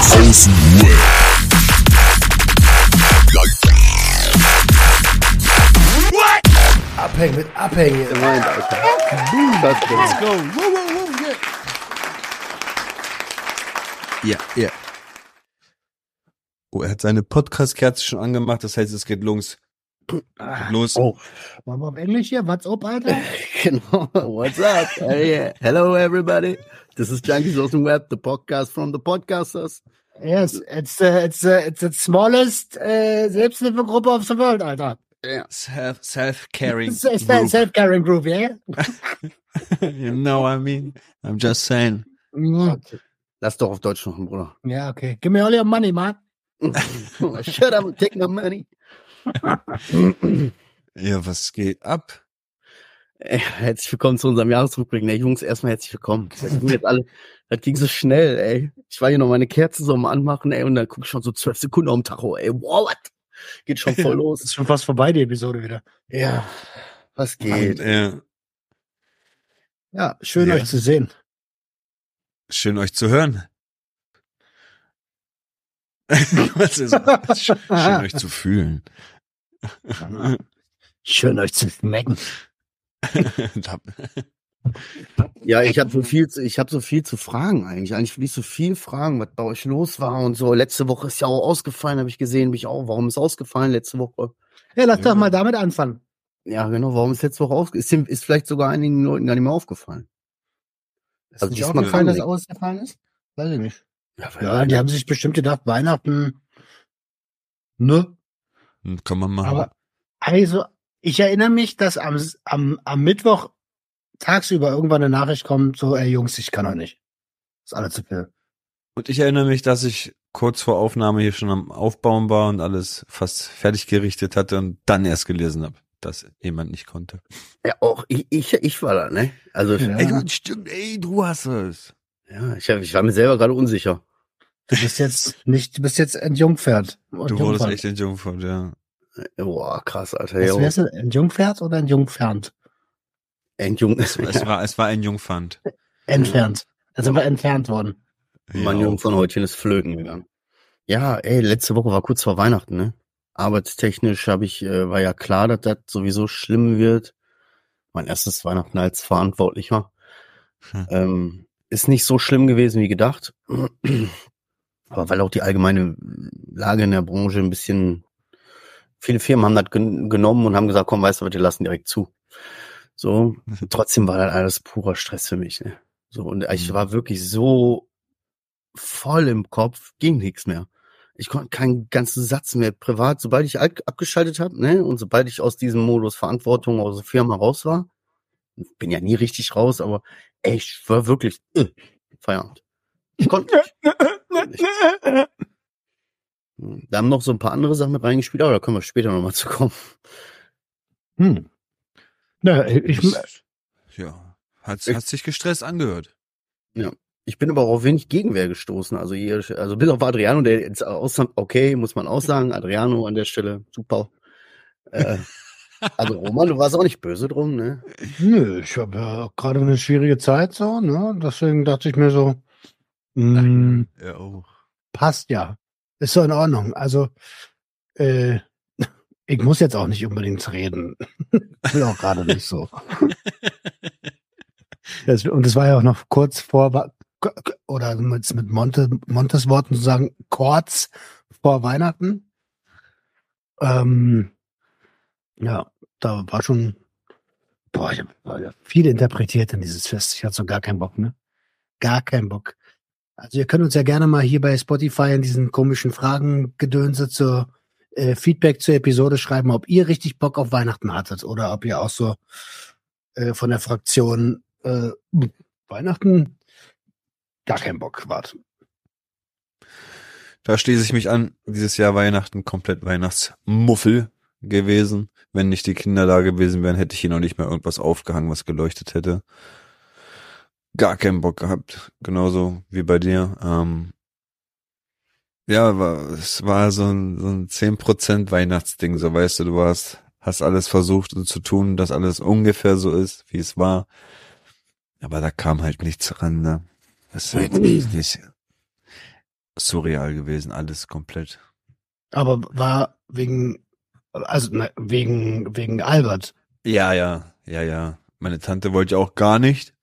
Außen Abhängen mit Abhängen. Gemeint, Alter. Das Let's go. Woo, woo, woo, yeah. Ja, ja. Oh, er hat seine Podcast-Kerze schon angemacht, das heißt, es geht los. Geht los. Oh. Wollen wir auf Englisch hier? What's up, Alter? Genau. What's up? Hey, hello everybody. This is Junkies aus dem Web, the podcast from the podcasters. Yes, it's, uh, it's, uh, it's the smallest uh, Selbsthilfegruppe of the world, Alter. Self, self-caring. Self-caring group, yeah? you know what I mean? I'm just saying. Mhm. Lass doch auf Deutsch machen, Bruder. Ja, okay. Give me all your money, man. Shut up take my money. Ja, was geht ab? Ey, herzlich willkommen zu unserem Jahresrückblick. Ne, Jungs, erstmal herzlich willkommen. Das ging jetzt alle, das ging so schnell, ey. Ich war hier noch meine Kerze so am Anmachen, ey, und dann guck ich schon so zwölf Sekunden auf dem Tacho, ey. Wow, what? Geht schon voll los. Ist schon fast vorbei, die Episode wieder. Ja, was geht? Ja, Ja, schön Ja. euch zu sehen. schön euch zu hören. schön euch zu fühlen. Schön euch zu schmecken. Ja, ich habe so viel, zu, ich habe so viel zu fragen eigentlich. Eigentlich will ich so viel fragen, was bei euch los war und so. Letzte Woche ist ja auch ausgefallen, habe ich gesehen, mich auch. Warum ist ausgefallen letzte Woche? Ja, lass Ja. doch mal damit anfangen. Ja, genau. Warum ist letzte Woche ausgefallen? Ist, ist vielleicht sogar einigen Leuten gar nicht mehr aufgefallen. Ist Also nicht aufgefallen, dass ausgefallen ist? Weiß ich nicht. Ja, Ja, die haben sich bestimmt gedacht, Weihnachten, ne? Kann man machen. Aber also, ich erinnere mich, dass am, am, am Mittwoch tagsüber irgendwann eine Nachricht kommt, so, ey Jungs, ich kann noch nicht. Ist alles zu viel. Und ich erinnere mich, dass ich kurz vor Aufnahme hier schon am Aufbauen war und alles fast fertig gerichtet hatte und dann erst gelesen habe, dass jemand nicht konnte. ja, auch ich, ich, ich war da, ne? Also, Ja. Ey, du, stimmt, ey, du hast es. ja, ich, hab, ich war mir selber gerade unsicher. Du bist jetzt nicht, du bist jetzt entjungfert. Du wurdest echt entjungfert, ja. Boah, krass, Alter. Was Ja, wärst du, entjungfert oder entjungfernt? Endjung. Es war, es war ein Jungfand. Entfernt. Da sind wir entfernt worden. Mein Ja, von heute ist flöten gegangen. Ja, ey, letzte Woche war kurz vor Weihnachten, ne? Arbeitstechnisch habe ich, äh, war ja klar, dass das sowieso schlimm wird. Mein erstes Weihnachten als Verantwortlicher. Hm. Ähm, ist nicht so schlimm gewesen wie gedacht. Aber weil auch die allgemeine Lage in der Branche ein bisschen, viele Firmen haben das gen genommen und haben gesagt, komm, weißt du was, wir lassen direkt zu. So, trotzdem war das alles purer Stress für mich, ne? So, und ich Mhm. war wirklich so voll im Kopf, ging nichts mehr. Ich konnte keinen ganzen Satz mehr privat, sobald ich ab- abgeschaltet habe, ne, und sobald ich aus diesem Modus Verantwortung aus der Firma raus war, bin ja nie richtig raus, aber ey, ich war wirklich äh, Feierabend. Ich konnte nicht. Da haben noch so ein paar andere Sachen mit reingespielt, aber da können wir später nochmal zu kommen. Hm. Na, ich, Ja, hat, hat sich gestresst angehört. Ich bin aber auch auf wenig Gegenwehr gestoßen. Also hier, also bis auf Adriano, der jetzt aus, okay, muss man auch sagen. Adriano an der Stelle, super. Äh, also Roman, du warst auch nicht böse drum, ne? nö, ich habe ja auch gerade eine schwierige Zeit so, ne? Deswegen dachte ich mir so, hm, Ja, auch. passt ja. Ist so in Ordnung. Also, äh, ich muss jetzt auch nicht unbedingt reden. Will auch gerade nicht so. Das, und es war ja auch noch kurz vor, oder mit, mit Monte, Montes Worten zu sagen, kurz vor Weihnachten. Ähm, ja, da war schon, boah, ich habe viel interpretiert in dieses Fest. Ich hatte so gar keinen Bock, ne? Gar keinen Bock. Also ihr könnt uns ja gerne mal hier bei Spotify in diesen komischen Fragen-Gedönse zur äh, Feedback zur Episode schreiben, ob ihr richtig Bock auf Weihnachten hattet oder ob ihr auch so äh, von der Fraktion äh, Weihnachten gar keinen Bock wart. Da schließe ich mich an. Dieses Jahr Weihnachten komplett Weihnachtsmuffel gewesen. Wenn nicht die Kinder da gewesen wären, hätte ich hier noch nicht mehr irgendwas aufgehangen, was geleuchtet hätte. Gar keinen Bock gehabt. Genauso wie bei dir. Ähm, ja, war, es war so ein, so ein 10% Weihnachtsding, so weißt du, du warst, hast alles versucht so zu tun, dass alles ungefähr so ist, wie es war. Aber da kam halt nichts ran, ne? Das ist halt nicht, surreal gewesen, alles komplett. Aber war wegen, also na, wegen, wegen Albert. Ja, ja, ja, ja. Meine Tante wollte auch gar nicht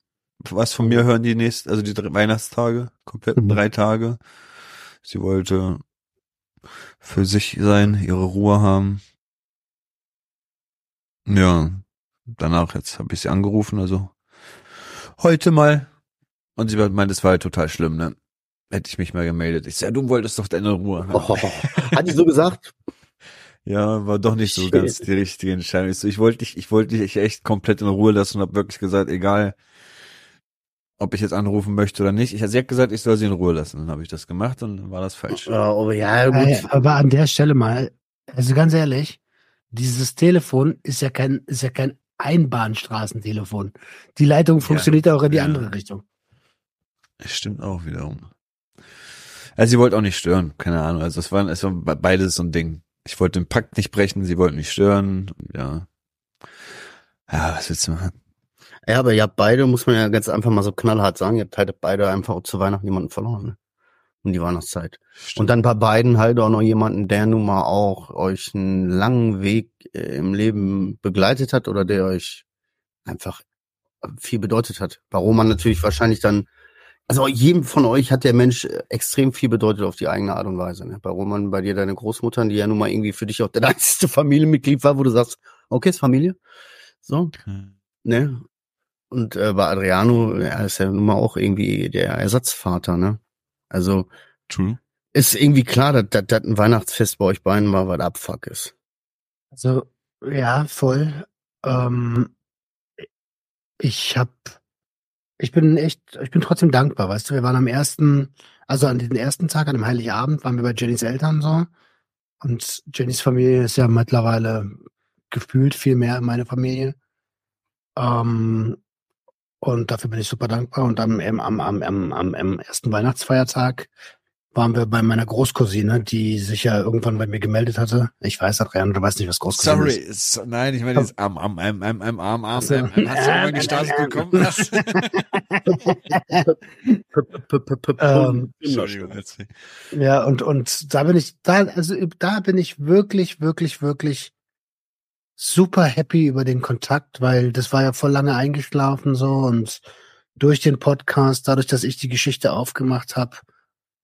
was von mir hören die nächsten, also die drei Weihnachtstage, komplett Mhm. drei Tage. Sie wollte für sich sein, ihre Ruhe haben. Ja, danach jetzt habe ich sie angerufen, also heute mal. Und sie meint, es war halt total schlimm, ne? Hätte ich mich mal gemeldet. Ich sag, ja, du wolltest doch deine Ruhe. Oh, hat die so gesagt? Ja, war doch nicht so Shit. ganz die richtige Entscheidung. Ich, so, ich wollte dich, ich wollte dich echt komplett in Ruhe lassen und habe wirklich gesagt, egal, ob ich jetzt anrufen möchte oder nicht. Ich, sie hat gesagt, ich soll sie in Ruhe lassen. Dann habe ich das gemacht und dann war das falsch. Ja, aber ja, Äh, gut. aber an der Stelle mal, also ganz ehrlich, dieses Telefon ist ja kein, ist ja kein Einbahnstraßentelefon. Die Leitung funktioniert auch in die ja. andere Richtung. Das stimmt auch wiederum. Also sie wollte auch nicht stören, keine Ahnung. Also es war, es war be- beides so ein Ding. Ich wollte den Pakt nicht brechen, sie wollten nicht stören. Ja. Ja, was willst du machen? Ja, aber ihr habt beide, muss man ja ganz einfach mal so knallhart sagen, ihr habt halt beide einfach zu Weihnachten jemanden verloren. Ne? Um die Weihnachtszeit. Und dann bei beiden halt auch noch jemanden, der nun mal auch euch einen langen Weg äh, im Leben begleitet hat oder der euch einfach viel bedeutet hat. Bei Roman natürlich wahrscheinlich dann, also jedem von euch hat der Mensch äh, extrem viel bedeutet auf die eigene Art und Weise. Ne? Bei Roman, bei dir deine Großmutter, die ja nun mal irgendwie für dich auch der einzige Familienmitglied war, wo du sagst, okay, ist Familie. So, ne? Und äh, bei Adriano, er ist ja nun mal auch irgendwie der Ersatzvater, ne? Also True. ist irgendwie klar, dass dass- dass ein Weihnachtsfest bei euch beiden mal was Abfuck ist. Also, ja, voll. Ähm, ich hab, ich bin echt, ich bin trotzdem dankbar, weißt du, wir waren am ersten, also an den ersten Tag, an dem Heiligabend, waren wir bei Jennys Eltern so. Und Jennys Familie ist ja mittlerweile gefühlt viel mehr meine Familie. Ähm, und dafür bin ich super dankbar. Und am, am, am, am, am, ersten Weihnachtsfeiertag waren wir bei meiner Großcousine, die sich ja irgendwann bei mir gemeldet hatte. Ich weiß, Adrian, du weißt nicht, was Großcousine Sorry, ist. so, nein, ich meine jetzt am, am, am, am, am, am, am, am, hast du irgendwann Straße bekommen? Ähm. Ja, und, und da bin ich, da, also da bin ich wirklich, wirklich, wirklich super happy über den Kontakt, weil das war ja voll lange eingeschlafen so und durch den Podcast, dadurch, dass ich die Geschichte aufgemacht habe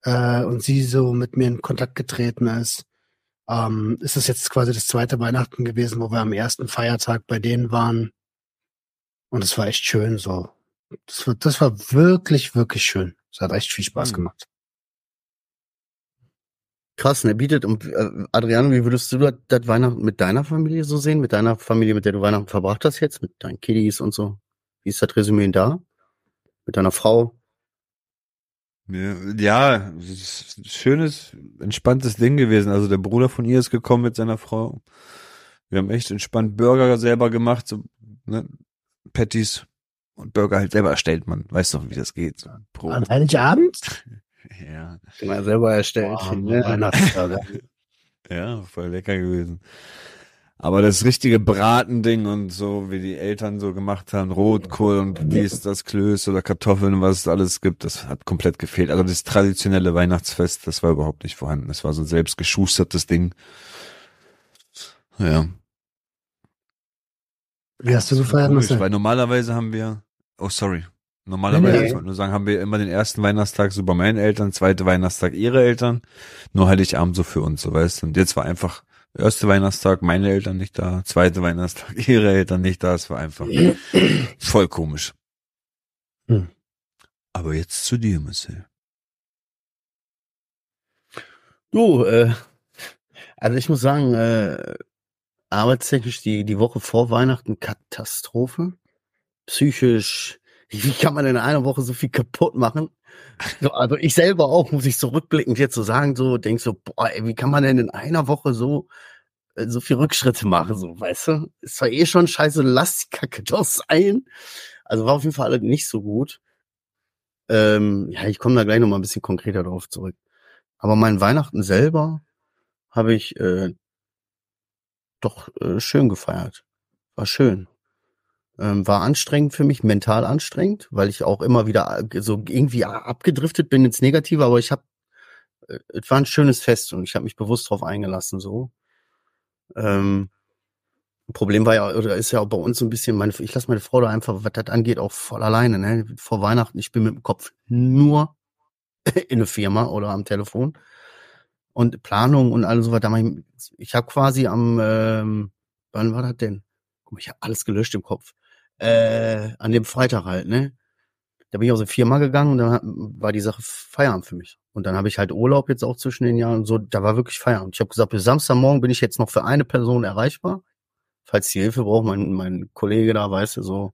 äh, und sie so mit mir in Kontakt getreten ist, ähm, ist es jetzt quasi das zweite Weihnachten gewesen, wo wir am ersten Feiertag bei denen waren. Und es war echt schön so. Das war, das war wirklich, wirklich schön. Es hat echt viel Spaß Hm. gemacht. Krass, ne? Bietet und äh, Adriano, wie würdest du das, das Weihnachten mit deiner Familie so sehen? Mit deiner Familie, mit der du Weihnachten verbracht hast jetzt, mit deinen Kiddies und so? Wie ist das Resümee da? Mit deiner Frau? Ja, ja, es ist ein schönes, entspanntes Ding gewesen. Also der Bruder von ihr ist gekommen mit seiner Frau. Wir haben echt entspannt Burger selber gemacht, so, ne, Patties und Burger halt selber erstellt, man weiß doch, wie das geht. So, pro, An Heiligabend? ja, Genau, selber erstellt. Boah, ne? Ja, voll lecker gewesen. Aber das richtige Bratending und so, wie die Eltern so gemacht haben, Rotkohl und dies, das Klöß oder Kartoffeln, was es alles gibt, das hat komplett gefehlt. Also das traditionelle Weihnachtsfest, das war überhaupt nicht vorhanden. Das war so ein selbst geschustertes Ding. Ja. Wie hast du Komisch, Marcel? weil normalerweise haben wir, oh sorry, normalerweise, Nee, nee. ich wollte nur sagen, haben wir immer den ersten Weihnachtstag so bei meinen Eltern, zweite Weihnachtstag ihre Eltern, nur Heiligabend so für uns, so weißt du. Und jetzt war einfach erste Weihnachtstag meine Eltern nicht da, zweite Weihnachtstag ihre Eltern nicht da, es war einfach voll komisch. Hm. Aber jetzt zu dir, Marcel. Du, äh, also ich muss sagen, äh, arbeitstechnisch die, die Woche vor Weihnachten Katastrophe. Psychisch, wie kann man in einer Woche so viel kaputt machen? So, also ich selber auch, muss ich zurückblickend jetzt so sagen, so, denk so, boah, ey, wie kann man denn in einer Woche so, äh, so viel Rückschritte machen, so, weißt du? Ist zwar eh schon scheiße, lass die Kacke doch sein. Also war auf jeden Fall alles nicht so gut. Ähm, ja, ich komme da gleich noch mal ein bisschen konkreter drauf zurück. Aber mein Weihnachten selber habe ich äh, doch äh, schön gefeiert. War schön. Ähm, war anstrengend für mich, mental anstrengend, weil ich auch immer wieder äh, so irgendwie abgedriftet bin ins Negative, aber ich habe äh, es war ein schönes Fest und ich habe mich bewusst drauf eingelassen, so. Ähm, Problem war ja, oder ist ja auch bei uns so ein bisschen, meine, ich lasse meine Frau da einfach, was das angeht, auch voll alleine, ne? Vor Weihnachten, ich bin mit dem Kopf nur in eine Firma oder am Telefon. Und Planung und alles so weiter. Ich, ich habe quasi am, ähm, wann war das denn? Guck mal, ich habe alles gelöscht im Kopf. Äh, an dem Freitag halt, ne? Da bin ich aus der Firma gegangen und dann war die Sache Feierabend für mich. Und dann habe ich halt Urlaub jetzt auch zwischen den Jahren und so, da war wirklich Feierabend. Ich habe gesagt, bis Samstagmorgen bin ich jetzt noch für eine Person erreichbar. Falls die Hilfe braucht, mein, mein Kollege da, weißt du, so,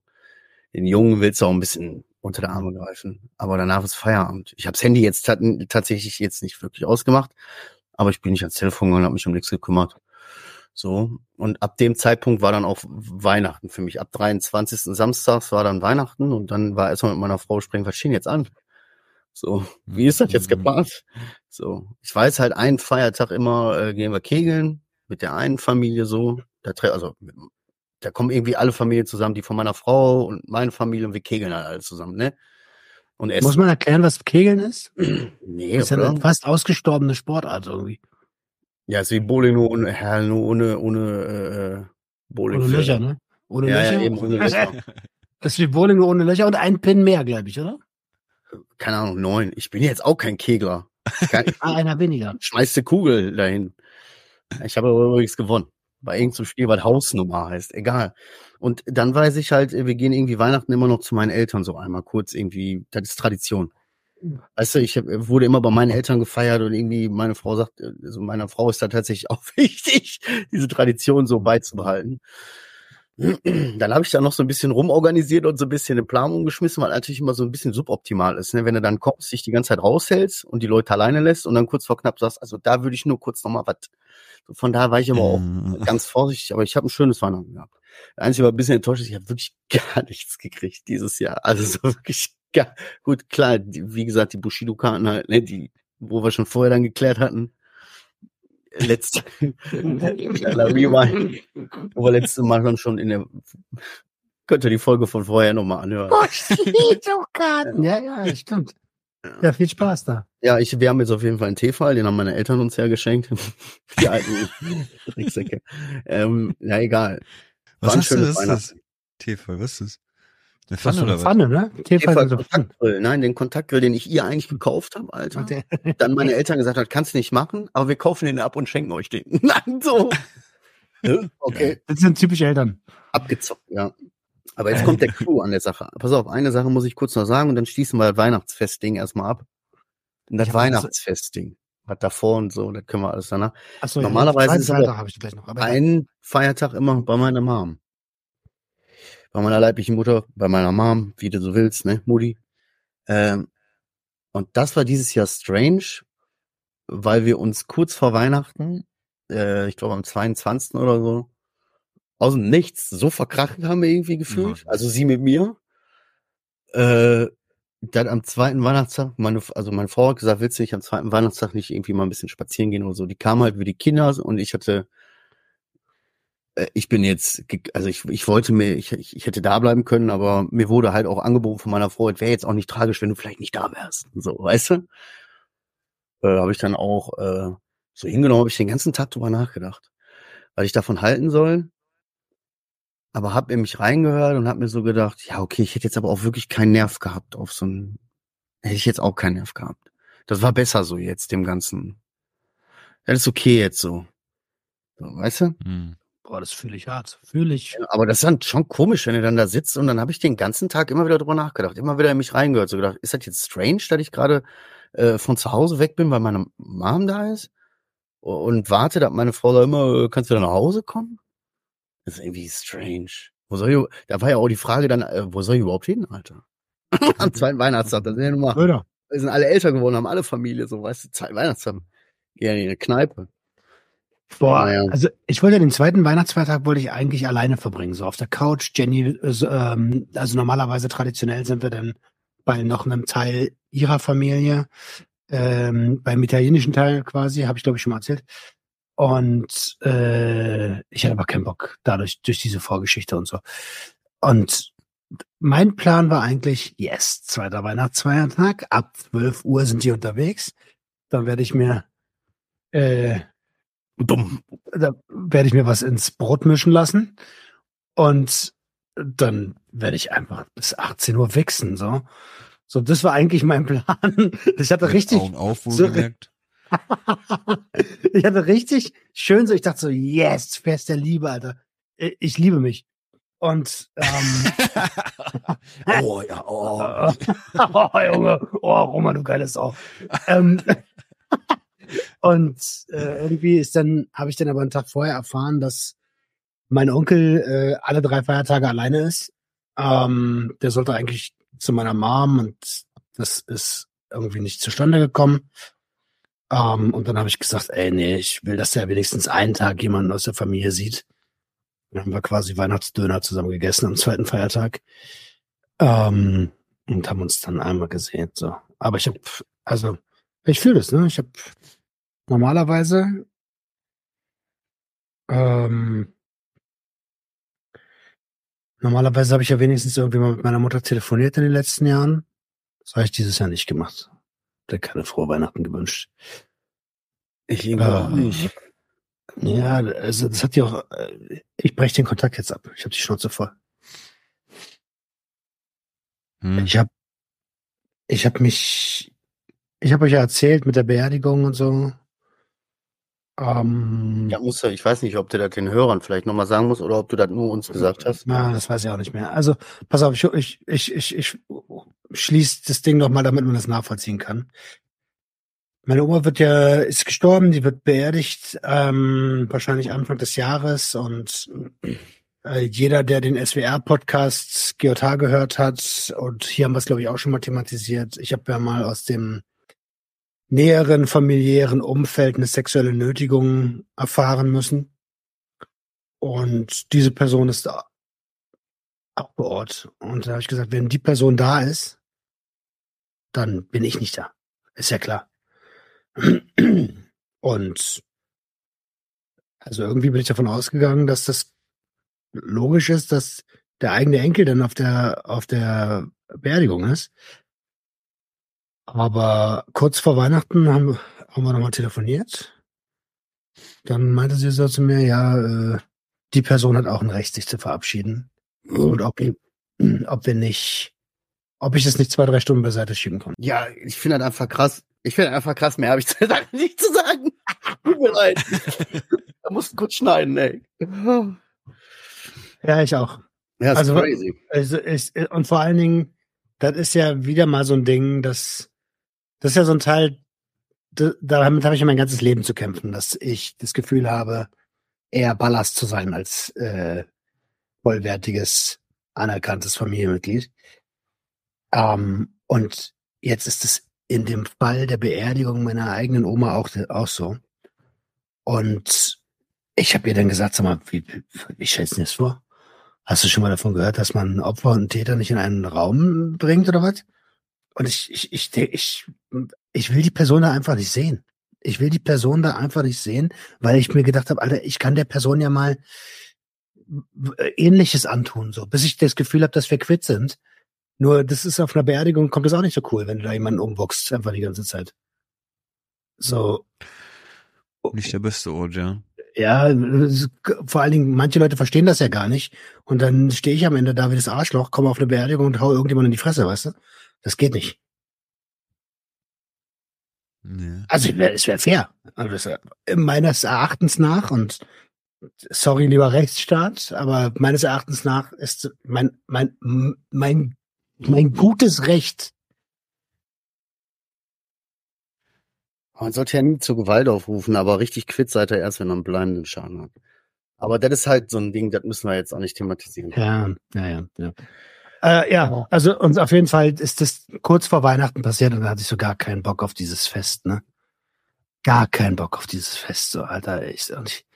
den Jungen willst du auch ein bisschen unter der Arme greifen. Aber danach ist Feierabend. Ich habe das Handy jetzt tatsächlich jetzt nicht wirklich ausgemacht, aber ich bin nicht ans Telefon gegangen und habe mich um nichts gekümmert. So. Und ab dem Zeitpunkt war dann auch Weihnachten für mich. Ab 23. Samstags war dann Weihnachten und dann war erstmal mit meiner Frau sprechen, was stehen jetzt an? So, wie ist das jetzt mhm. geplant? So, ich weiß halt, einen Feiertag immer äh, gehen wir kegeln mit der einen Familie so. Da, also, da kommen irgendwie alle Familien zusammen, die von meiner Frau und meine Familie und wir kegeln halt alle zusammen, ne? Und essen. Muss man erklären, was Kegeln ist? nee, das ist ja eine fast ausgestorbene Sportart irgendwie. Ja, ist wie Bowling nur ohne, ja, nur ohne, ohne äh, Bowling. Ohne Löcher, ne? Ohne ja, Löcher. Ja, eben ohne Löcher. das ist wie Bowling nur ohne Löcher und ein Pin mehr, glaube ich, oder? Keine Ahnung, neun. Ich bin jetzt auch kein Kegler. ah, einer weniger. Schmeiß die Kugel dahin. Ich habe übrigens gewonnen. Bei irgendeinem Spiel, was Hausnummer heißt. Egal. Und dann weiß ich halt, wir gehen irgendwie Weihnachten immer noch zu meinen Eltern so einmal kurz irgendwie. Das ist Tradition. Weißt du, ich wurde immer bei meinen Eltern gefeiert und irgendwie meine Frau sagt, also meiner Frau ist da tatsächlich auch wichtig, diese Tradition so beizubehalten. Dann habe ich da noch so ein bisschen rumorganisiert und so ein bisschen eine Planung geschmissen, weil natürlich immer so ein bisschen suboptimal ist. Ne? Wenn du dann kommst, dich die ganze Zeit raushältst und die Leute alleine lässt und dann kurz vor knapp sagst, also da würde ich nur kurz nochmal was. Von da war ich aber auch mhm. ganz vorsichtig, aber ich habe ein schönes Weihnachten gehabt. Der Einzige war ein bisschen enttäuscht, ich habe wirklich gar nichts gekriegt dieses Jahr. Also so wirklich ja, gut, klar, die, wie gesagt, die Bushido-Karten halt, ne, die, wo wir schon vorher dann geklärt hatten. Letzte, Rewind, wo wir letzte Mal dann schon in der, könnt ihr die Folge von vorher nochmal anhören. Bushido-Karten, ja, ja, stimmt. Ja, viel Spaß da. Ja, ich, wir haben jetzt auf jeden Fall einen Teefall, den haben meine Eltern uns hergeschenkt. die alten Tricksäcke. Ähm, ja, egal. Was ist das? Teefall, was ist das? Eine Pfanne, eine Pfanne, ne? Käfer Kontaktgrill. Nein, den Kontaktgrill, den ich ihr eigentlich gekauft habe, Alter. Dann meine Eltern gesagt hat, kannst nicht machen, aber wir kaufen den ab und schenken euch den. Nein, so. okay. Das sind typische Eltern. Abgezockt, ja. Aber jetzt kommt der Clou an der Sache. Pass auf, eine Sache muss ich kurz noch sagen und dann schließen wir das Weihnachtsfestding erstmal ab. Und das Weihnachtsfestding. Was davor und so, das können wir alles danach. Achso, Normalerweise ist aber ein Feiertag immer bei meiner Mom bei meiner leiblichen Mutter, bei meiner Mom, wie du so willst, ne, Mutti. Ähm, und das war dieses Jahr strange, weil wir uns kurz vor Weihnachten, äh, ich glaube am 22. oder so, aus dem Nichts so verkracht haben wir irgendwie gefühlt. Ja. Also sie mit mir. Äh, dann am zweiten Weihnachtstag, meine, also meine Frau hat gesagt, willst du nicht am zweiten Weihnachtstag nicht irgendwie mal ein bisschen spazieren gehen oder so? Die kam halt wie die Kinder und ich hatte ich bin jetzt, also ich, ich wollte mir, ich, ich hätte da bleiben können, aber mir wurde halt auch angeboten von meiner Frau, es wäre jetzt auch nicht tragisch, wenn du vielleicht nicht da wärst. So, weißt du? Äh, habe ich dann auch äh, so hingenommen, habe ich den ganzen Tag drüber nachgedacht, weil ich davon halten soll. Aber habe in mich reingehört und habe mir so gedacht, ja, okay, ich hätte jetzt aber auch wirklich keinen Nerv gehabt auf so ein, hätte ich jetzt auch keinen Nerv gehabt. Das war besser so jetzt, dem Ganzen. Das ist okay jetzt so. so weißt du? Hm. Boah, das fühle ich hart. Fühle ich. Ja, aber das ist dann schon komisch, wenn du dann da sitzt und dann habe ich den ganzen Tag immer wieder drüber nachgedacht, immer wieder in mich reingehört, so gedacht, ist das jetzt strange, dass ich gerade äh, von zu Hause weg bin, weil meine Mom da ist und warte, dass meine Frau da immer, äh, kannst du da nach Hause kommen? Das ist irgendwie strange. Wo soll ich, da war ja auch die Frage dann, äh, wo soll ich überhaupt hin, Alter? Am zweiten Weihnachtstag, da sind ja nun mal, wir sind alle älter geworden, haben alle Familie, so, weißt du, zweiten Weihnachtstag, gehen in eine Kneipe. Boah, ja. also ich wollte den zweiten Weihnachtsfeiertag wollte ich eigentlich alleine verbringen, so auf der Couch. Jenny, äh, ähm, also normalerweise traditionell sind wir dann bei noch einem Teil ihrer Familie, ähm, beim italienischen Teil quasi, habe ich glaube ich schon mal erzählt. Und äh, ich hatte aber keinen Bock, dadurch durch diese Vorgeschichte und so. Und mein Plan war eigentlich, yes, zweiter Weihnachtsfeiertag, ab 12 Uhr sind die unterwegs dann werde ich mir äh, Dumm. da werde ich mir was ins Brot mischen lassen und dann werde ich einfach bis 18 Uhr wichsen, so. So, das war eigentlich mein Plan. Ich hatte richtig, Augen auf, so- ich hatte richtig schön so, ich dachte so, yes, Fest der Liebe, Alter. Ich, ich liebe mich. Und ähm, oh ja, oh. oh, Junge, oh, Roman, du geiles Sau. ähm, und äh, irgendwie ist dann, habe ich dann aber einen Tag vorher erfahren, dass mein Onkel äh, alle drei Feiertage alleine ist. Ähm, der sollte eigentlich zu meiner Mom und das ist irgendwie nicht zustande gekommen. Ähm, und dann habe ich gesagt, ey, nee, ich will, dass der wenigstens einen Tag jemanden aus der Familie sieht. Dann haben wir quasi Weihnachtsdöner zusammen gegessen am zweiten Feiertag. Ähm, und haben uns dann einmal gesehen. So. Aber ich habe, also, ich fühle das, ne? Ich habe normalerweise ähm, normalerweise habe ich ja wenigstens irgendwie mal mit meiner Mutter telefoniert in den letzten Jahren. Das habe ich dieses Jahr nicht gemacht. Der keine frohe Weihnachten gewünscht. Ich irgendwie auch Äh, nicht. Ja, also das hat ja auch. äh, Ich breche den Kontakt jetzt ab. Ich habe die Schnauze voll. Hm. Ich habe, ich habe mich, ich habe euch ja erzählt mit der Beerdigung und so. Ähm, Ja, muss ich weiß nicht, ob du das den Hörern vielleicht nochmal sagen musst oder ob du das nur uns gesagt hast. Na, das weiß ich auch nicht mehr. Also, pass auf, ich, ich, ich, ich, schließe das Ding noch mal, damit man das nachvollziehen kann. Meine Oma wird ja, ist gestorben, die wird beerdigt, ähm, wahrscheinlich Anfang des Jahres und äh, jeder, der den SWR-Podcast GOT gehört hat, und hier haben wir es, glaube ich, auch schon mal thematisiert. Ich habe ja mal aus dem näheren familiären Umfeld eine sexuelle Nötigung erfahren müssen. Und diese Person ist auch vor Ort. Und da habe ich gesagt, wenn die Person da ist, dann bin ich nicht da. Ist ja klar. Und also irgendwie bin ich davon ausgegangen, dass das logisch ist, dass der eigene Enkel dann auf der auf der Beerdigung ist. Aber kurz vor Weihnachten haben, haben wir nochmal telefoniert. Dann meinte sie so zu mir, ja, äh, die Person hat auch ein Recht, sich zu verabschieden. Und ob, ob wir nicht, ob ich das nicht zwei, drei Stunden beiseite schieben kann. Ja, ich finde das einfach krass. Ich finde einfach krass, mehr habe ich zu sagen, nicht zu sagen. Tut mir leid. da musst du kurz schneiden, ey. Ja, ich auch. Ja, ist Also, crazy. Also ich, und vor allen Dingen, das ist ja wieder mal so ein Ding, dass das ist ja so ein Teil, da- damit habe ich ja mein ganzes Leben zu kämpfen, dass ich das Gefühl habe, eher Ballast zu sein als äh, vollwertiges, anerkanntes Familienmitglied. Ähm, und jetzt ist es in dem Fall der Beerdigung meiner eigenen Oma auch, auch so. Und ich habe ihr dann gesagt, sag mal, wie, wie, stellst du das vor? Hast du schon mal davon gehört, dass man Opfer und Täter nicht in einen Raum bringt oder was? Und ich, ich, ich, ich, ich will die Person da einfach nicht sehen. Ich will die Person da einfach nicht sehen, weil ich mir gedacht habe, Alter, ich kann der Person ja mal Ähnliches antun, so, bis ich das Gefühl habe, dass wir quitt sind. Nur das ist auf einer Beerdigung, kommt das auch nicht so cool, wenn du da jemanden umboxst, einfach die ganze Zeit. So, Nicht der beste Ort, ja. ja, vor allen Dingen, manche Leute verstehen das ja gar nicht. Und dann stehe ich am Ende da wie das Arschloch, komme auf eine Beerdigung und hau irgendjemand in die Fresse, weißt du? Das geht nicht. ja. Also es wäre fair. Also meines Erachtens nach und sorry, lieber Rechtsstaat, aber meines Erachtens nach ist mein, mein, mein, mein gutes Recht. Man sollte ja nie zur Gewalt aufrufen, aber richtig quitt seid ihr erst, wenn man einen bleibenden Schaden hat. Aber das ist halt so ein Ding, das müssen wir jetzt auch nicht thematisieren. Ja, ja, ja. ja. Äh, ja, also und auf jeden Fall ist das kurz vor Weihnachten passiert und da hatte ich so gar keinen Bock auf dieses Fest, ne? Gar keinen Bock auf dieses Fest, so, Alter. Ich, und ich,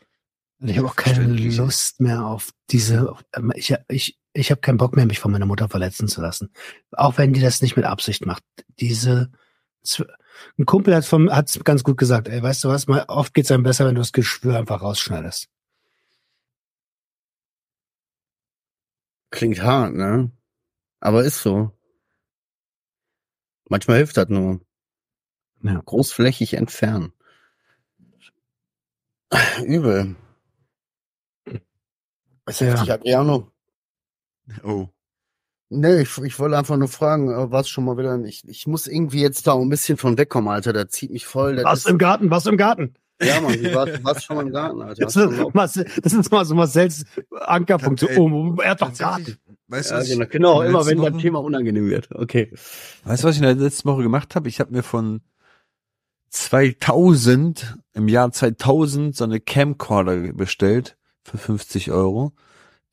und ich habe auch keine. Lust mehr auf diese. auf- Ich, ich, ich habe keinen Bock mehr, mich von meiner Mutter verletzen zu lassen. Auch wenn die das nicht mit Absicht macht. Diese. Ein Kumpel hat vom, hat's ganz gut gesagt, ey, weißt du was, mal, oft geht's einem besser, wenn du das Geschwür einfach rausschneidest. Klingt hart, ne? Aber ist so. Manchmal hilft das nur. Ja. Großflächig entfernen. Übel. Was Ja. heftig, Adriano? Oh. Nee, ich, ich wollte einfach nur fragen, äh, was schon mal wieder. Ich, ich muss irgendwie jetzt da ein bisschen von wegkommen, Alter. Da zieht mich voll. Was ist, im Garten, was im Garten. Ja, Mann, wie war, warst schon mal im Garten, Alter? Das ist, mal- Marcel, das ist mal so Marcells Ankerpunkt. So, Ey, oh, er hat doch Garten. Weißt du, Ja, genau, genau immer wenn das Woche- Thema unangenehm wird. Okay. Weißt du, was ich in der letzten Woche gemacht habe? Ich habe mir von 2000, im Jahr 2000, so eine Camcorder bestellt für 50 Euro,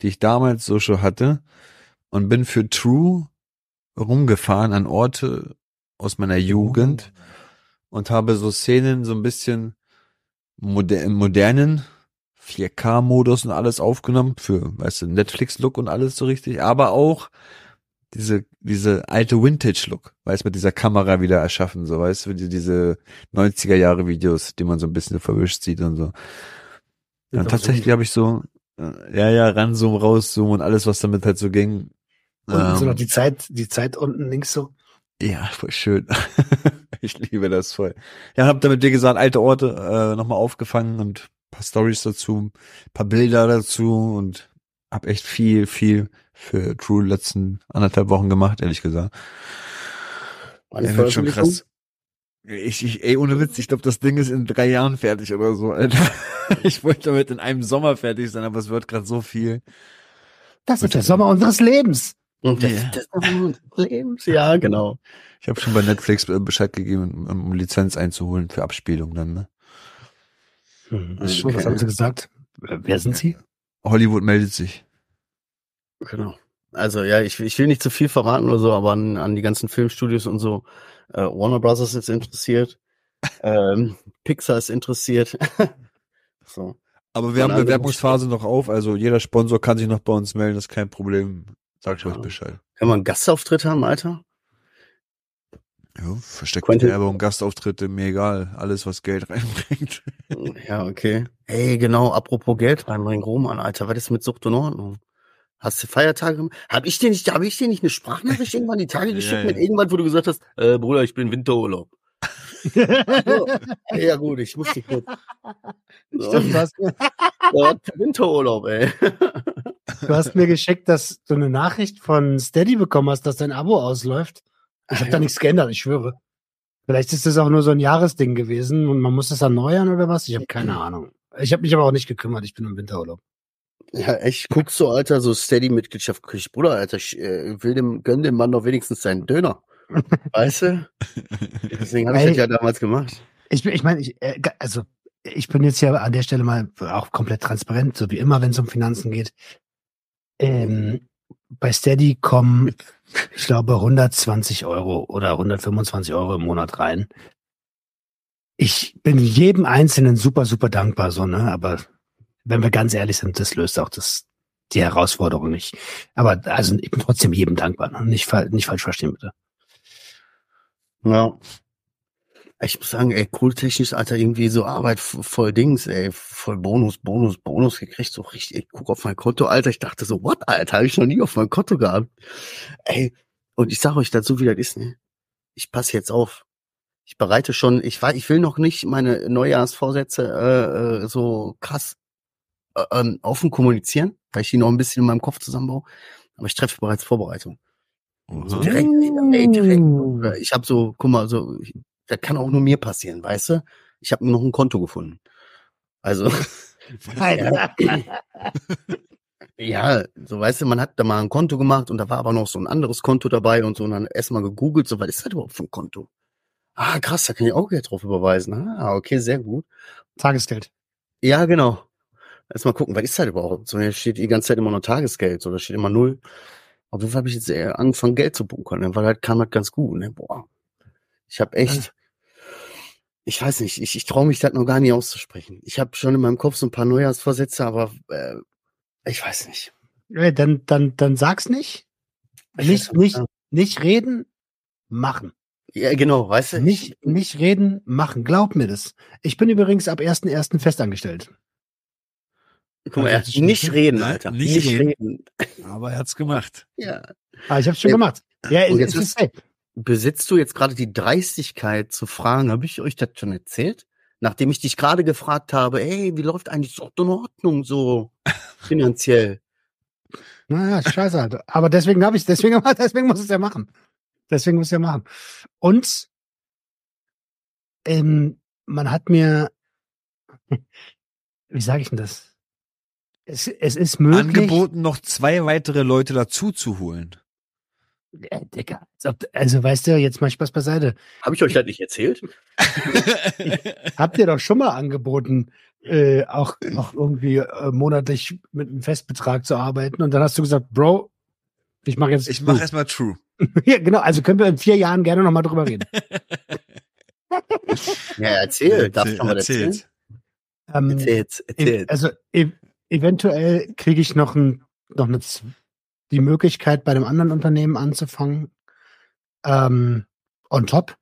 die ich damals so schon hatte und bin für True rumgefahren an Orte aus meiner Jugend und habe so Szenen so ein bisschen moder modernen 4K-Modus und alles aufgenommen für, weißt du, Netflix-Look und alles so richtig, aber auch diese, diese alte Vintage-Look, weißt du, mit dieser Kamera wieder erschaffen, so, weißt du, die, diese 90er-Jahre-Videos, die man so ein bisschen verwischt sieht und so. Und tatsächlich habe ich so, äh, ja, ja, ranzoom, rauszoom und alles, was damit halt so ging. Und so Ähm, noch die Zeit, die Zeit unten links so. ja, voll schön. ich liebe das voll. Ja, hab damit, wie gesagt, alte Orte äh, nochmal aufgefangen und paar Stories dazu, paar Bilder dazu und hab echt viel, viel für True letzten anderthalb Wochen gemacht, ehrlich gesagt. Eine Ja, wird schon krass. Ich, ich, ey, ohne Witz, ich glaube, das Ding ist in drei Jahren fertig oder so, Alter. Ich wollte damit in einem Sommer fertig sein, aber es wird gerade so viel. Das ist der Sommer unseres Lebens. Und das, Ja. das ist Lebens. Ja, genau. Ich habe schon bei Netflix äh, Bescheid gegeben, um Lizenz einzuholen für Abspielung dann, ne? Hm, Okay. schon, Was haben Sie gesagt? Wer sind Sie? Hollywood meldet sich. Genau. Also ja, ich, ich will nicht zu viel verraten oder so, aber an, an die ganzen Filmstudios und so. Äh, Warner Brothers ist interessiert. ähm, Pixar ist interessiert. so. Aber wir Von haben Bewerbungsphase noch auf, also jeder Sponsor kann sich noch bei uns melden, das ist kein Problem. Sagt Ja. euch Bescheid. Kann man einen Gastauftritt haben, Alter? Ja, versteckte Quentin- Werbung, Gastauftritte, mir egal. Alles, was Geld reinbringt. Ja, okay. Ey, genau, apropos Geld reinbringen, Roman, Alter, was ist mit Sucht in Ordnung? Hast du Feiertage gemacht? Hab ich dir nicht, hab ich dir nicht eine Sprachnachricht irgendwann die Tage Ja, geschickt ja. mit irgendwann, wo du gesagt hast, äh, Bruder, ich bin in Winterurlaub. So. ja gut, ich muss dich kurz. So. Stimmt, mir, Ja, Winterurlaub, ey. Du hast mir geschickt, dass du eine Nachricht von Steady bekommen hast, dass dein Abo ausläuft. Ich habe da nichts geändert, ich schwöre. Vielleicht ist das auch nur so ein Jahresding gewesen und man muss das erneuern oder was? Ich habe keine Ahnung. Ich habe mich aber auch nicht gekümmert, ich bin im Winterurlaub. Ja, echt, guckst du, Alter, so Steady-Mitgliedschaft krieg ich, Bruder, Alter, ich äh, will dem, gönn dem Mann doch wenigstens seinen Döner. Weißt du? Deswegen habe ich das ja damals gemacht. Ich, bin- ich meine, ich, äh, also ich bin jetzt ja an der Stelle mal auch komplett transparent, so wie immer, wenn es um Finanzen geht. Ähm, bei Steady kommen, ich glaube, 120 Euro oder 125 Euro im Monat rein. Ich bin jedem Einzelnen super, super dankbar, so, ne? Aber wenn wir ganz ehrlich sind, das löst auch das, die Herausforderung nicht. Aber also ich bin trotzdem jedem dankbar. Ne? Nicht, nicht falsch verstehen, bitte. Ja. Ich muss sagen, ey, cool-technisch, Alter, irgendwie so Arbeit voll Dings, ey, voll Bonus, Bonus, Bonus gekriegt, so richtig, ich guck auf mein Konto, Alter, ich dachte so, what, Alter, habe ich noch nie auf mein Konto gehabt. Ey, und ich sag euch dazu, wie das ist, ne? Ich passe jetzt auf. Ich bereite schon, ich weiß, ich will noch nicht meine Neujahrsvorsätze äh, äh, so krass äh, ähm, offen kommunizieren, weil ich die noch ein bisschen in meinem Kopf zusammenbaue. Aber ich treffe bereits Vorbereitung. So direkt, ey, direkt. Ich habe so, guck mal, so, das kann auch nur mir passieren, weißt du? Ich habe noch ein Konto gefunden. Also, ja, so weißt du, man hat da mal ein Konto gemacht und da war aber noch so ein anderes Konto dabei und so und dann erstmal gegoogelt, so, was ist das überhaupt für ein Konto? Ah, krass, da kann ich auch Geld drauf überweisen. Ah, okay, sehr gut. Tagesgeld. Ja, genau. Erstmal gucken, was ist das überhaupt? So, hier steht die ganze Zeit immer nur Tagesgeld, so, da steht immer null. Auf jeden Fall habe ich jetzt angefangen, Geld zu bunkern, ne, weil halt kam halt ganz gut, ne, boah. Ich habe echt, ich weiß nicht, ich, ich traue mich das noch gar nicht auszusprechen. Ich habe schon in meinem Kopf so ein paar Neujahrsvorsätze, aber äh, ich weiß nicht. Äh, Dann, dann, dann sag's nicht. Ich Nicht, nicht, nicht reden, machen. Ja, genau, weißt du? Nicht, nicht reden, machen. Glaub mir das. Ich bin übrigens ab 1.1. festangestellt. Guck mal, Das ist schon nicht reden? Alter. Nicht Nicht, reden. Aber er hat's gemacht. Ja. Ah, ich hab's schon Ja. gemacht. Ja, Und es jetzt ist, safe. Besitzt du jetzt gerade die Dreistigkeit zu fragen, habe ich euch das schon erzählt? Nachdem ich dich gerade gefragt habe, hey, wie läuft eigentlich so in Ordnung so finanziell? Naja, scheiße halt. Aber deswegen habe ich, deswegen, deswegen muss ich es ja machen. Deswegen muss ich es ja machen. Und ähm, man hat mir, wie sage ich denn das? Es, es ist möglich. Angeboten, noch zwei weitere Leute dazu zu holen. Ja, Digga, ob- also weißt du, jetzt mal Spaß beiseite. Habe ich euch das nicht erzählt? Habt ihr doch schon mal angeboten, äh, auch, auch irgendwie äh, monatlich mit einem Festbetrag zu arbeiten und dann hast du gesagt, Bro, ich mache jetzt. Ich mache erstmal True. ja, genau. Also können wir in vier Jahren gerne noch mal drüber reden. Ja, erzähl. Darf ich noch mal erzählen? Erzählt. Ähm, Erzähl's, e- erzähl's. also e eventuell kriege ich noch ein, noch eine, die Möglichkeit, bei einem anderen Unternehmen anzufangen. Ähm, on top.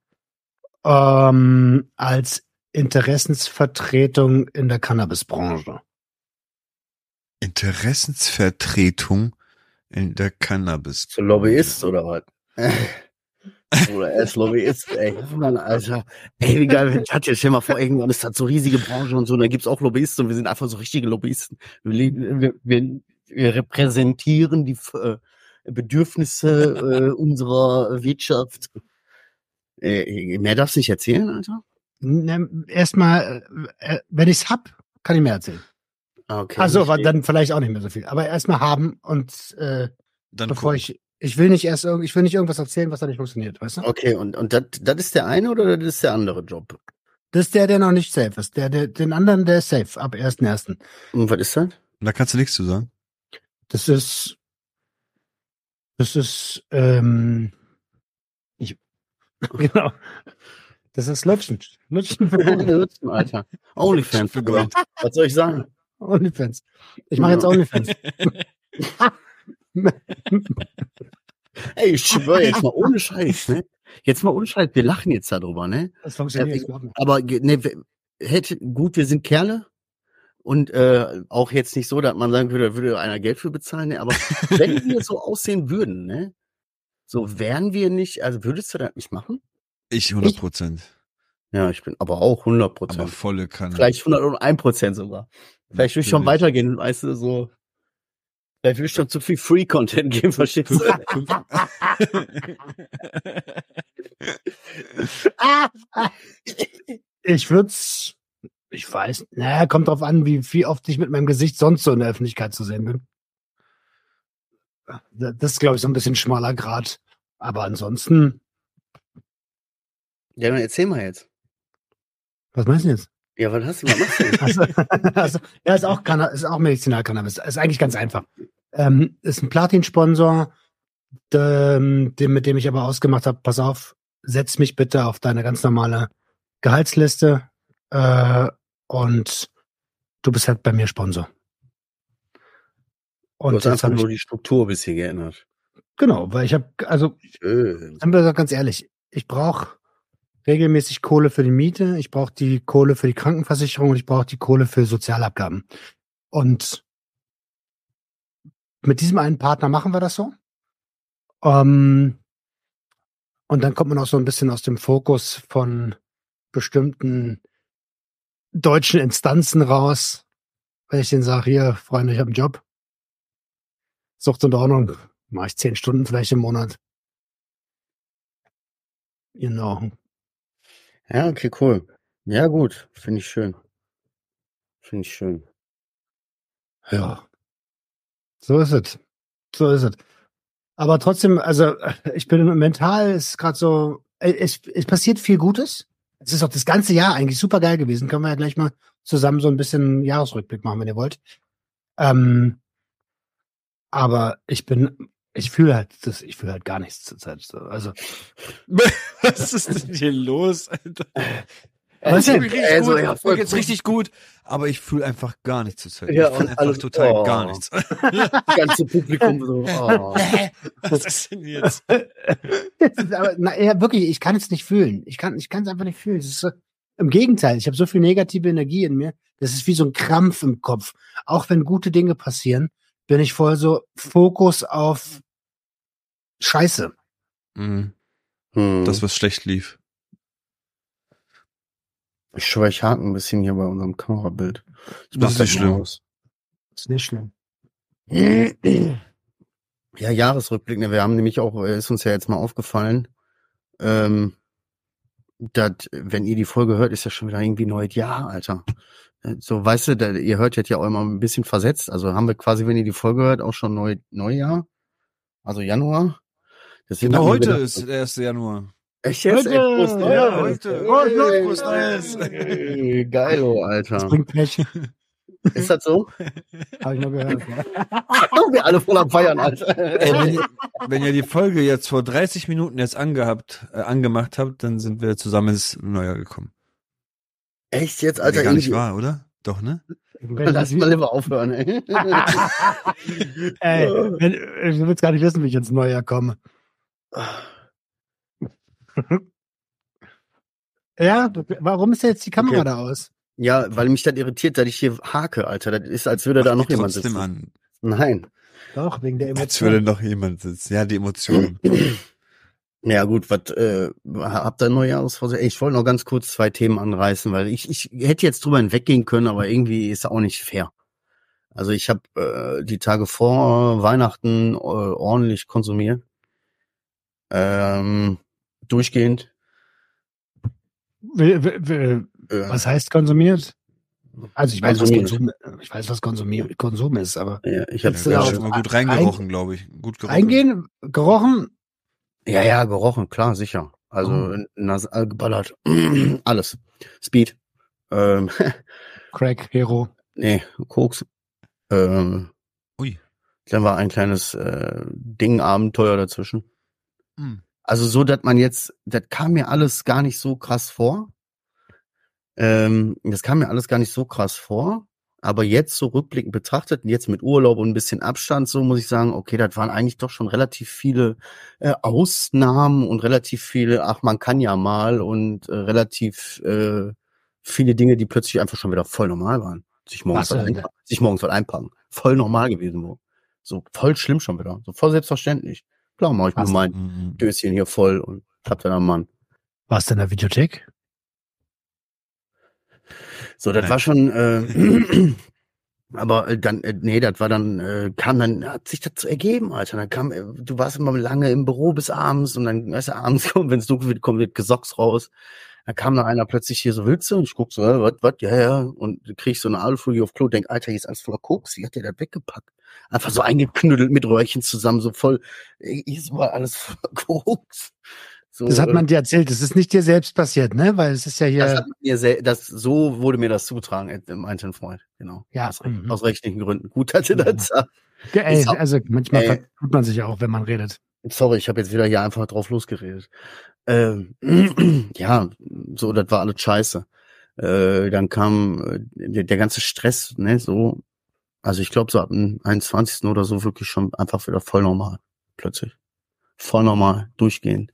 Ähm, als Interessensvertretung in der Cannabisbranche. Interessensvertretung in der Cannabis. So Lobbyist oder was? oder er ist Lobbyist, ey. Mann, Alter. Ey, wie geil, wenn ich hatte stell mal vor, irgendwann ist das so riesige Branche und so, und da gibt's auch Lobbyisten und wir sind einfach so richtige Lobbyisten. Wir, leben- wir, wir, wir repräsentieren die äh, Bedürfnisse äh, unserer Wirtschaft. Äh, mehr darfst du nicht erzählen, Alter? Ne, Erstmal, äh, äh, wenn ich's hab, kann ich mehr erzählen. Ah, Okay. Also, Ich- dann vielleicht auch nicht mehr so viel. Aber erstmal haben und äh, Dann bevor ich, ich will nicht erst irgend, ich will nicht irgendwas erzählen, was da nicht funktioniert, weißt du? Okay, und, und das das ist der eine oder das ist der andere Job? Das ist der, der noch nicht safe ist. Der, der, den anderen, der ist safe ab 1.1. Und was ist das? da kannst du nichts zu sagen. Das ist, das ist, ähm, ich, genau. Das ist Lutschen. Lutschen für Porno. Alter. Onlyfans. Für Gold. Was soll ich sagen? Onlyfans. Ich mache jetzt Onlyfans. Ey, ich schwöre jetzt mal ohne Scheiß, ne? Jetzt mal ohne Scheiß, wir lachen jetzt darüber, ne? Das funktioniert. Ja, Aber ne, hätte, gut, wir sind Kerle und äh, auch jetzt nicht so, dass man sagen würde, da würde einer Geld für bezahlen, ne? Aber wenn wir so aussehen würden, ne? So wären wir nicht, also würdest du das nicht machen? Ich 100 Prozent. Ja, ich bin aber auch 100 Aber Prozent. volle Kanne. Vielleicht 101 Prozent sogar. Vielleicht will ich schon weitergehen, weißt du, so. Vielleicht will ich schon zu viel Free-Content geben, verstehst du? Ich würd's, ich weiß, naja, kommt drauf an, wie, wie oft ich mit meinem Gesicht sonst so in der Öffentlichkeit zu sehen bin. Das ist, glaube ich, so ein bisschen schmaler Grad. Aber ansonsten, Ja, dann erzähl mal jetzt. was meinst du jetzt? Ja, was hast du, was machst du denn? Also, also, ja, ist auch, Canna ist auch Medizinalcannabis. Ist eigentlich ganz einfach. Ähm, ist ein Platin-Sponsor, dem, mit dem ich aber ausgemacht habe, pass auf, setz mich bitte auf deine ganz normale Gehaltsliste äh, und du bist halt bei mir Sponsor. Du Und hast jetzt einfach nur die Struktur ein bisschen geändert. genau, weil ich habe, also Schön. Wir doch ganz ehrlich, ich brauche regelmäßig Kohle für die Miete, ich brauche die Kohle für die Krankenversicherung und ich brauche die Kohle für Sozialabgaben. Und mit diesem einen Partner machen wir das so. Ähm, und dann kommt man auch so ein bisschen aus dem Fokus von bestimmten deutschen Instanzen raus, wenn ich denen sage, hier, Freunde, ich habe einen Job. Sucht und Ordnung, mache ich zehn Stunden vielleicht im Monat. Genau. Ja, okay, cool. Ja, gut. Finde ich schön. Finde ich schön. Ja. So ist es. So ist es. Aber trotzdem, also ich bin mental ist gerade so, äh, es, es passiert viel Gutes. Es ist auch das ganze Jahr eigentlich super geil gewesen. Können wir ja gleich mal zusammen so ein bisschen Jahresrückblick machen, wenn ihr wollt. Ähm, aber ich bin, ich fühle halt, das, ich fühle halt gar nichts zurzeit. So. Also Was ist denn hier los, Alter? Was Ich fühl mich richtig Also, gut, ja, ich voll cool. richtig gut, aber ich fühle einfach gar nichts zur Zeit. Ja, ich fühl und einfach alles- total oh. gar nichts. Das ganze Publikum so. Oh. Was ist denn jetzt? Ist aber, na, ja, wirklich, ich kann es nicht fühlen. Ich kann, ich kann es einfach nicht fühlen. So, Im Gegenteil, ich habe so viel negative Energie in mir. Das ist wie so ein Krampf im Kopf. Auch wenn gute Dinge passieren, bin ich voll so Fokus auf Scheiße. Mhm. Hm. Das, was schlecht lief. Ich schwöre, ich hake ein bisschen hier bei unserem Kamerabild. Ich Das ist nicht schlimm. aus. Ist nicht schlimm. Ja, Jahresrückblick. Ne, wir haben nämlich auch, äh, ist uns ja jetzt mal aufgefallen, ähm, dass, wenn ihr die Folge hört, ist ja schon wieder irgendwie neues Jahr, Alter. Äh, So, weißt du, da, ihr hört jetzt ja auch immer ein bisschen versetzt. Also haben wir quasi, wenn ihr die Folge hört, auch schon neu, Neujahr. Also Januar. Deswegen Genau heute gedacht- ist der 1. Januar. Echt jetzt? Heute! Ey, Prost, Ja, heute. Prost, Hey, Prost, Neues. Ey, Geil, oh, Das Alter. bringt Pech. Ist das so? Habe ich mal gehört. Ja. wir alle voll am Feiern, Alter. Ey, wenn, ihr, wenn ihr die Folge jetzt vor 30 Minuten jetzt angehabt, äh, angemacht habt, dann sind wir zusammen ins Neujahr gekommen. Echt jetzt, Alter, Alter? gar nicht wahr, oder? Doch, ne? Wenn, Lass mal lieber aufhören, ey. ey, wenn, du willst gar nicht wissen, wie ich ins Neujahr komme. Ja, warum ist jetzt die Kamera Okay. da aus? Ja, weil mich das irritiert, dass ich hier hake, Alter. Das ist, als würde da noch jemand sitzen. an. Nein. Doch, wegen der Als würde Emotion. noch jemand sitzen. Ja, die Emotionen. Ja gut, was äh, habt ihr? Ey, Ich wollte noch ganz kurz zwei Themen anreißen, weil ich, ich hätte jetzt drüber hinweggehen können, aber irgendwie ist auch nicht fair. Also ich habe äh, die Tage vor Weihnachten äh, ordentlich konsumiert. Ähm, durchgehend. Will- will- will- Äh, Was heißt konsumiert? Also ich weiß, was Konsumiert. Konsum, ich weiß, was Konsumier, Konsum ist, aber ja, ich habe Ja, auch- schon mal gut reingerochen, glaube ich. Gut gerochen. eingehen, gerochen, Ja, ja, gerochen, klar, sicher. Also Oh. nasal geballert. Alles. Speed. Ähm, Crack, Hero. nee, Koks. Ähm, Ui. dann war ein kleines äh, Ding, Abenteuer dazwischen. Hm. Also so, dass man jetzt, das kam mir alles gar nicht so krass vor. Ähm, das kam mir alles gar nicht so krass vor. Aber jetzt so rückblickend betrachtet, jetzt mit Urlaub und ein bisschen Abstand, so muss ich sagen, okay, das waren eigentlich doch schon relativ viele äh, Ausnahmen und relativ viele, ach, man kann ja mal und äh, relativ äh, viele Dinge, die plötzlich einfach schon wieder voll normal waren. Sich morgens, Was was denn? einpacken, sich morgens was einpacken. Voll normal gewesen. So voll schlimm schon wieder. So voll selbstverständlich. Klar, mach ich mir Was? mein Mhm. Döschen hier voll und hab dann am Mann. Warst du in der Videothek? So, das Nein. war schon, äh, aber äh, dann, äh, nee, das war dann, äh, kam dann, hat sich das so ergeben, Alter. Dann kam, äh, du warst immer lange im Büro bis abends und dann, weißt du, abends kommt, wenn es dunkel wird, kommt wird Gesocks raus. Dann kam da einer plötzlich hier so, willst du? Und ich guck so, äh, was, was, ja, ja. Und krieg ich so eine Alufolie auf Klo, denk, Alter, hier ist alles voller Koks. Wie hat der das weggepackt? Einfach so eingeknüttelt mit Röhrchen zusammen, so voll, hier ist überall alles voller Koks. So, Das hat äh, man dir erzählt. Das ist nicht dir selbst passiert, ne? Weil es ist ja das, hier. hat mir das, so wurde mir das zugetragen, äh, meinte ein Freund. Genau. Ja, Aus, mhm. aus rechtlichen Gründen. Gut, dass ihr Ja. das sagt. Ey, also manchmal Ey. tut man sich auch, wenn man redet. Sorry, ich habe jetzt wieder hier einfach drauf losgeredet. Ähm, ja, so, das war alles scheiße. Äh, dann kam äh, der, der ganze Stress, ne, so. Also ich glaube, so ab dem 21. oder so wirklich schon einfach wieder voll normal. Plötzlich. Voll normal, durchgehend.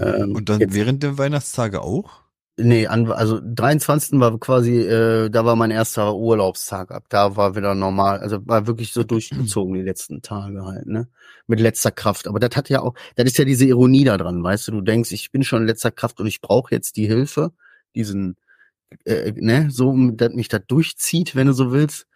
Ähm, Und dann jetzt- während der Weihnachtstage auch? Nee, an, also 23. war quasi, äh, da war mein erster Urlaubstag ab. Da war wieder normal, also war wirklich so durchgezogen die letzten Tage halt, ne? Mit letzter Kraft. Aber das hat ja auch, das ist ja diese Ironie da dran, weißt du, du denkst, ich bin schon in letzter Kraft und ich brauche jetzt die Hilfe, diesen, äh, ne, so, dass mich das durchzieht, wenn du so willst.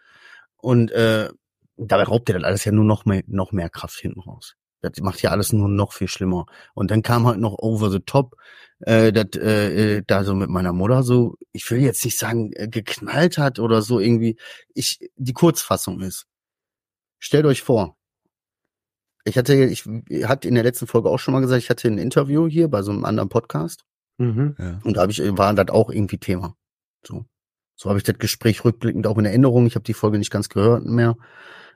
Und äh, dabei raubt dir das alles ja nur noch mehr, noch mehr Kraft hinten raus. Das macht ja alles nur noch viel schlimmer. Und dann kam halt noch over the top, äh, das äh, äh, da so mit meiner Mutter so, ich will jetzt nicht sagen, äh, geknallt hat oder so irgendwie. Ich, die Kurzfassung ist. Stellt euch vor, ich hatte, ich hatte in der letzten Folge auch schon mal gesagt, ich hatte ein Interview hier bei so einem anderen Podcast Mhm. Ja. und da habe ich, war das auch irgendwie Thema. So, so habe ich das Gespräch rückblickend auch in Erinnerung. Ich habe die Folge nicht ganz gehört mehr,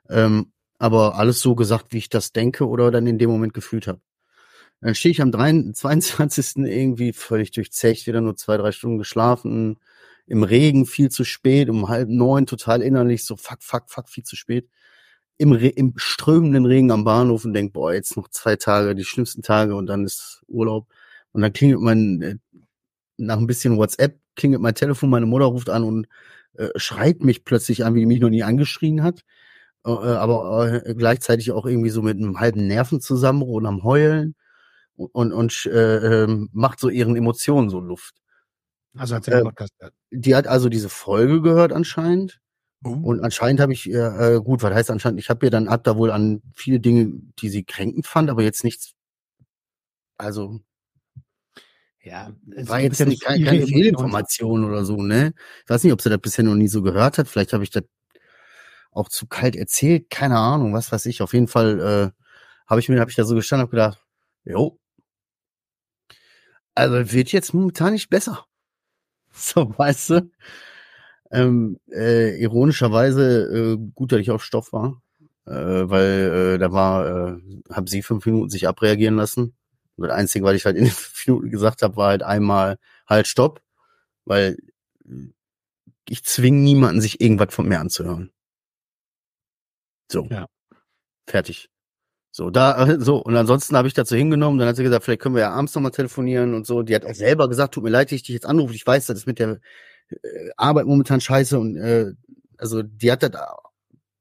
ähm, aber alles so gesagt, wie ich das denke oder dann in dem Moment gefühlt habe. Dann stehe ich am 3, 22. irgendwie völlig durchzecht, wieder nur zwei, drei Stunden geschlafen, im Regen viel zu spät, um halb neun, total innerlich, so fuck, fuck, fuck, viel zu spät. Im, Re im strömenden Regen am Bahnhof und denk, boah, jetzt noch zwei Tage, die schlimmsten Tage und dann ist Urlaub. Und dann klingelt mein, äh, nach ein bisschen WhatsApp, klingelt mein Telefon, meine Mutter ruft an und äh, schreit mich plötzlich an, wie die mich noch nie angeschrien hat. Äh, aber äh, gleichzeitig auch irgendwie so mit einem halben Nervenzusammenbruch und am Heulen. und, und äh, ähm, macht so ihren Emotionen so Luft. Also hat sie den Äh, Podcast gehört. Die hat also diese Folge gehört anscheinend. Oh. Und anscheinend habe ich, äh, äh, gut, was heißt anscheinend, ich habe ihr dann, hab da wohl an viele Dinge, die sie kränkend fand, aber jetzt nichts, also Ja, war jetzt nicht, keine, keine Fehlinformation oder so, ne? Ich weiß nicht, ob sie das bisher noch nie so gehört hat. Vielleicht habe ich das auch zu kalt erzählt, keine Ahnung, was weiß ich. Auf jeden Fall äh, habe ich mir, habe ich da so gestanden und gedacht, jo, also wird jetzt momentan nicht besser. So, weißt du? Ähm, äh, ironischerweise äh, gut, dass ich auf Stoff war, äh, weil äh, da war, äh, haben sie fünf Minuten sich abreagieren lassen. Und das Einzige, was ich halt in den fünf Minuten gesagt habe, war halt einmal halt Stopp, weil ich zwinge niemanden, sich irgendwas von mir anzuhören. So. Ja. Fertig. So, da, äh, so, und ansonsten habe ich dazu hingenommen, dann hat sie gesagt, vielleicht können wir ja abends nochmal telefonieren und so. Die hat auch selber gesagt, tut mir leid, dass ich dich jetzt anrufe. Ich weiß, das ist mit der äh, Arbeit momentan scheiße und äh, also die hat das,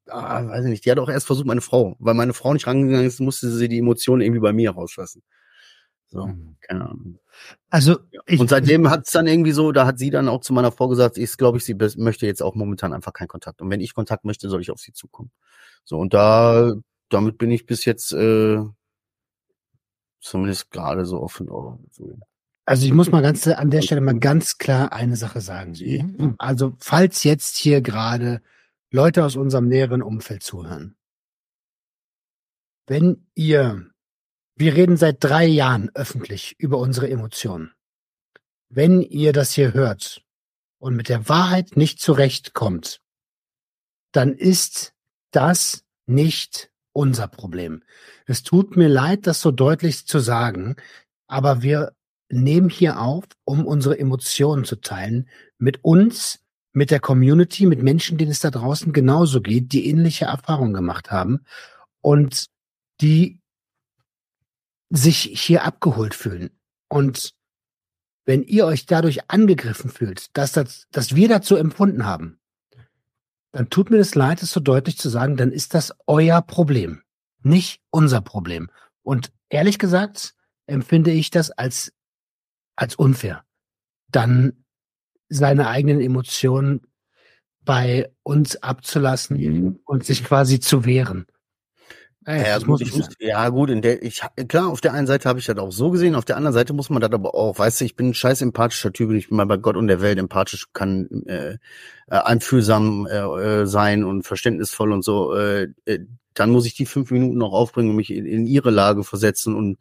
ah, weiß ich nicht, die hat auch erst versucht, meine Frau, weil meine Frau nicht rangegangen ist, musste sie die Emotionen irgendwie bei mir rauslassen. So, keine Ahnung. Also ich, und seitdem hat es dann irgendwie so, da hat sie dann auch zu meiner Frau gesagt, ich glaube ich, sie möchte jetzt auch momentan einfach keinen Kontakt. Und wenn ich Kontakt möchte, soll ich auf sie zukommen. So, und da, damit bin ich bis jetzt äh, zumindest gerade so offen. So. Also ich muss mal ganz an der Stelle mal ganz klar eine Sache sagen. Also falls jetzt hier gerade Leute aus unserem näheren Umfeld zuhören, wenn ihr, wir reden seit drei Jahren öffentlich über unsere Emotionen. Wenn ihr das hier hört und mit der Wahrheit nicht zurechtkommt, dann ist das nicht unser Problem. Es tut mir leid, das so deutlich zu sagen, aber wir nehmen hier auf, um unsere Emotionen zu teilen mit uns, mit der Community, mit Menschen, denen es da draußen genauso geht, die ähnliche Erfahrungen gemacht haben und die sich hier abgeholt fühlen. Und wenn ihr euch dadurch angegriffen fühlt, dass, das, dass wir dazu empfunden haben, dann tut mir das leid, es so deutlich zu sagen, dann ist das euer Problem, nicht unser Problem. Und ehrlich gesagt empfinde ich das als, als unfair, dann seine eigenen Emotionen bei uns abzulassen und sich quasi zu wehren. Ey, Ja, gut, ich muss, ja gut, in der ich klar, auf der einen Seite habe ich das auch so gesehen, auf der anderen Seite muss man das aber auch, weißt du, ich bin ein scheiß empathischer Typ, und ich bin mal bei Gott und der Welt empathisch, kann äh, äh, einfühlsam äh, äh, sein und verständnisvoll und so. Äh, äh, dann muss ich die fünf Minuten noch aufbringen und mich in, in ihre Lage versetzen und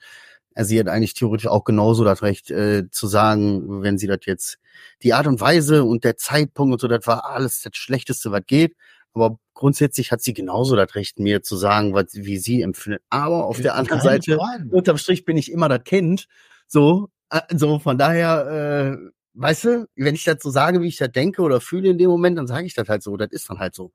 äh, sie hat eigentlich theoretisch auch genauso das Recht äh, zu sagen, wenn sie das jetzt die Art und Weise und der Zeitpunkt und so, das war alles das Schlechteste, was geht. Aber grundsätzlich hat sie genauso das Recht, mir zu sagen, was, wie sie empfindet. Aber auf der anderen Seite, Frage. unterm Strich bin ich immer das Kind. So, äh, so von daher, äh, weißt du, wenn ich das so sage, wie ich das denke oder fühle in dem Moment, dann sage ich das halt so. Das ist dann halt so.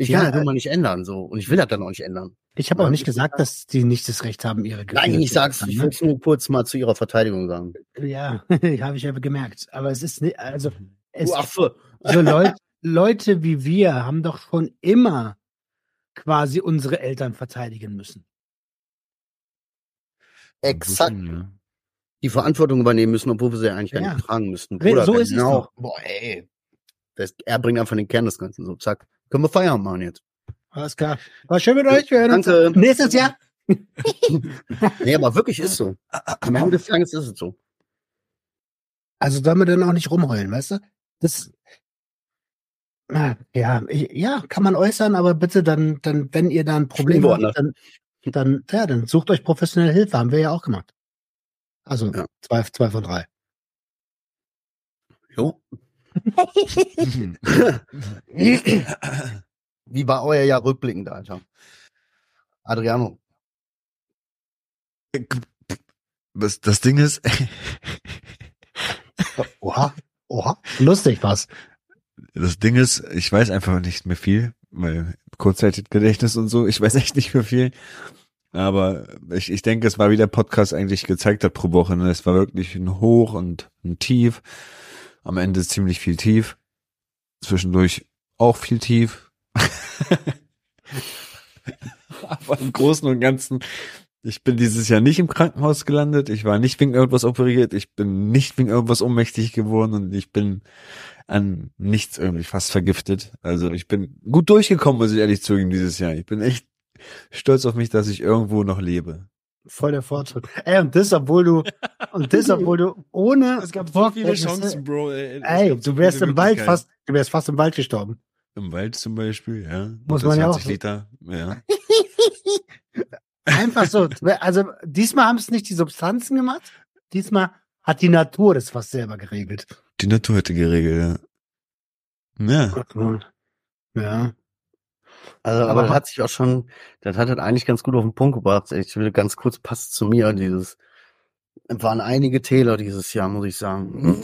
Ich Ja, kann das immer nicht ändern, so. Und ich will das dann auch nicht ändern. Ich habe auch Ja, nicht ich- gesagt, dass die nicht das Recht haben, ihre Nein, Gefühle ich zu sag's, ich ne? will nur kurz mal zu ihrer Verteidigung sagen. Ja, habe ich ja gemerkt. Aber es ist nicht, also es, Du Affe. so Leute, Leute wie wir haben doch schon immer quasi unsere Eltern verteidigen müssen. Exakt. Die Verantwortung übernehmen müssen, obwohl wir sie eigentlich gar Ja. nicht tragen müssten. Re- so ist es genau. doch. Boah, ey. Das, er bringt einfach den Kern des Ganzen. So, zack. Können wir Feierabend machen jetzt. Alles klar. War schön mit euch. Wir hören uns Danke. nächstes Jahr. Nee, aber wirklich ist so. Am Ende des Tages ist es so. Also sollen wir dann auch nicht rumheulen, weißt du? Das, ja, ja, kann man äußern, aber bitte dann, dann, wenn ihr da ein Problem habt, dann, dann, ja, dann sucht euch professionelle Hilfe. Haben wir ja auch gemacht. Also Ja. zwei, zwei von drei. Jo. Wie war euer Jahr rückblickend, Alter? Adriano. Das, das Ding ist, Oha, oha. Lustig was. Das Ding ist, ich weiß einfach nicht mehr viel, weil Kurzzeitgedächtnis und so, ich weiß echt nicht mehr viel. Aber ich, ich denke, es war wie der Podcast eigentlich gezeigt hat pro Woche. Ne? Es war wirklich ein Hoch und ein Tief. Am Ende ziemlich viel Tief. Zwischendurch auch viel Tief. Aber im Großen und Ganzen Ich bin dieses Jahr nicht im Krankenhaus gelandet. Ich war nicht wegen irgendwas operiert. Ich bin nicht wegen irgendwas ohnmächtig geworden und ich bin an nichts irgendwie fast vergiftet. Also ich bin gut durchgekommen, muss ich ehrlich zugeben, dieses Jahr. Ich bin echt stolz auf mich, dass ich irgendwo noch lebe. Voll der Fortschritt. Ey, und das, obwohl du, und das, obwohl du ohne. Es gab so viele Chancen, Bro. Ey, ey du wärst im Wald fast, du wärst fast im Wald gestorben. Im Wald zum Beispiel, ja. Muss man ja auch. Liter, ja. Einfach so. Also diesmal haben es nicht die Substanzen gemacht. Diesmal hat die Natur das fast selber geregelt. Die Natur hätte geregelt, ja. Ja. Ja. Also, aber, aber das hat sich auch schon, das hat halt eigentlich ganz gut auf den Punkt gebracht. Ich will ganz kurz passt zu mir, dieses, waren einige Täler dieses Jahr, muss ich sagen.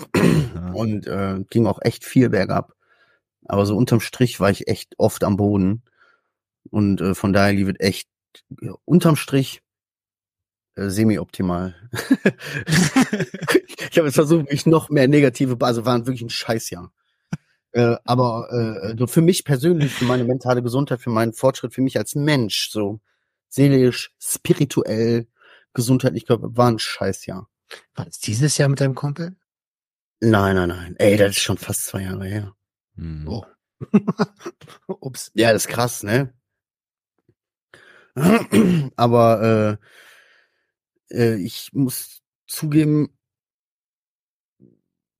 Ja. Und äh, ging auch echt viel bergab. Aber so unterm Strich war ich echt oft am Boden. Und äh, von daher lief es echt ja, unterm Strich äh, semi-optimal. ich habe jetzt versucht, mich noch mehr negative, also waren wirklich ein Scheißjahr. Äh, aber äh, so für mich persönlich, für meine mentale Gesundheit, für meinen Fortschritt, für mich als Mensch, so seelisch, spirituell, gesundheitlich, glaube war ein Scheißjahr. War das dieses Jahr mit deinem Kumpel? Nein, nein, nein. Ey, das ist schon fast zwei Jahre her. Hm. Oh. Ups. Ja, das ist krass, ne? Aber äh, äh, ich muss zugeben,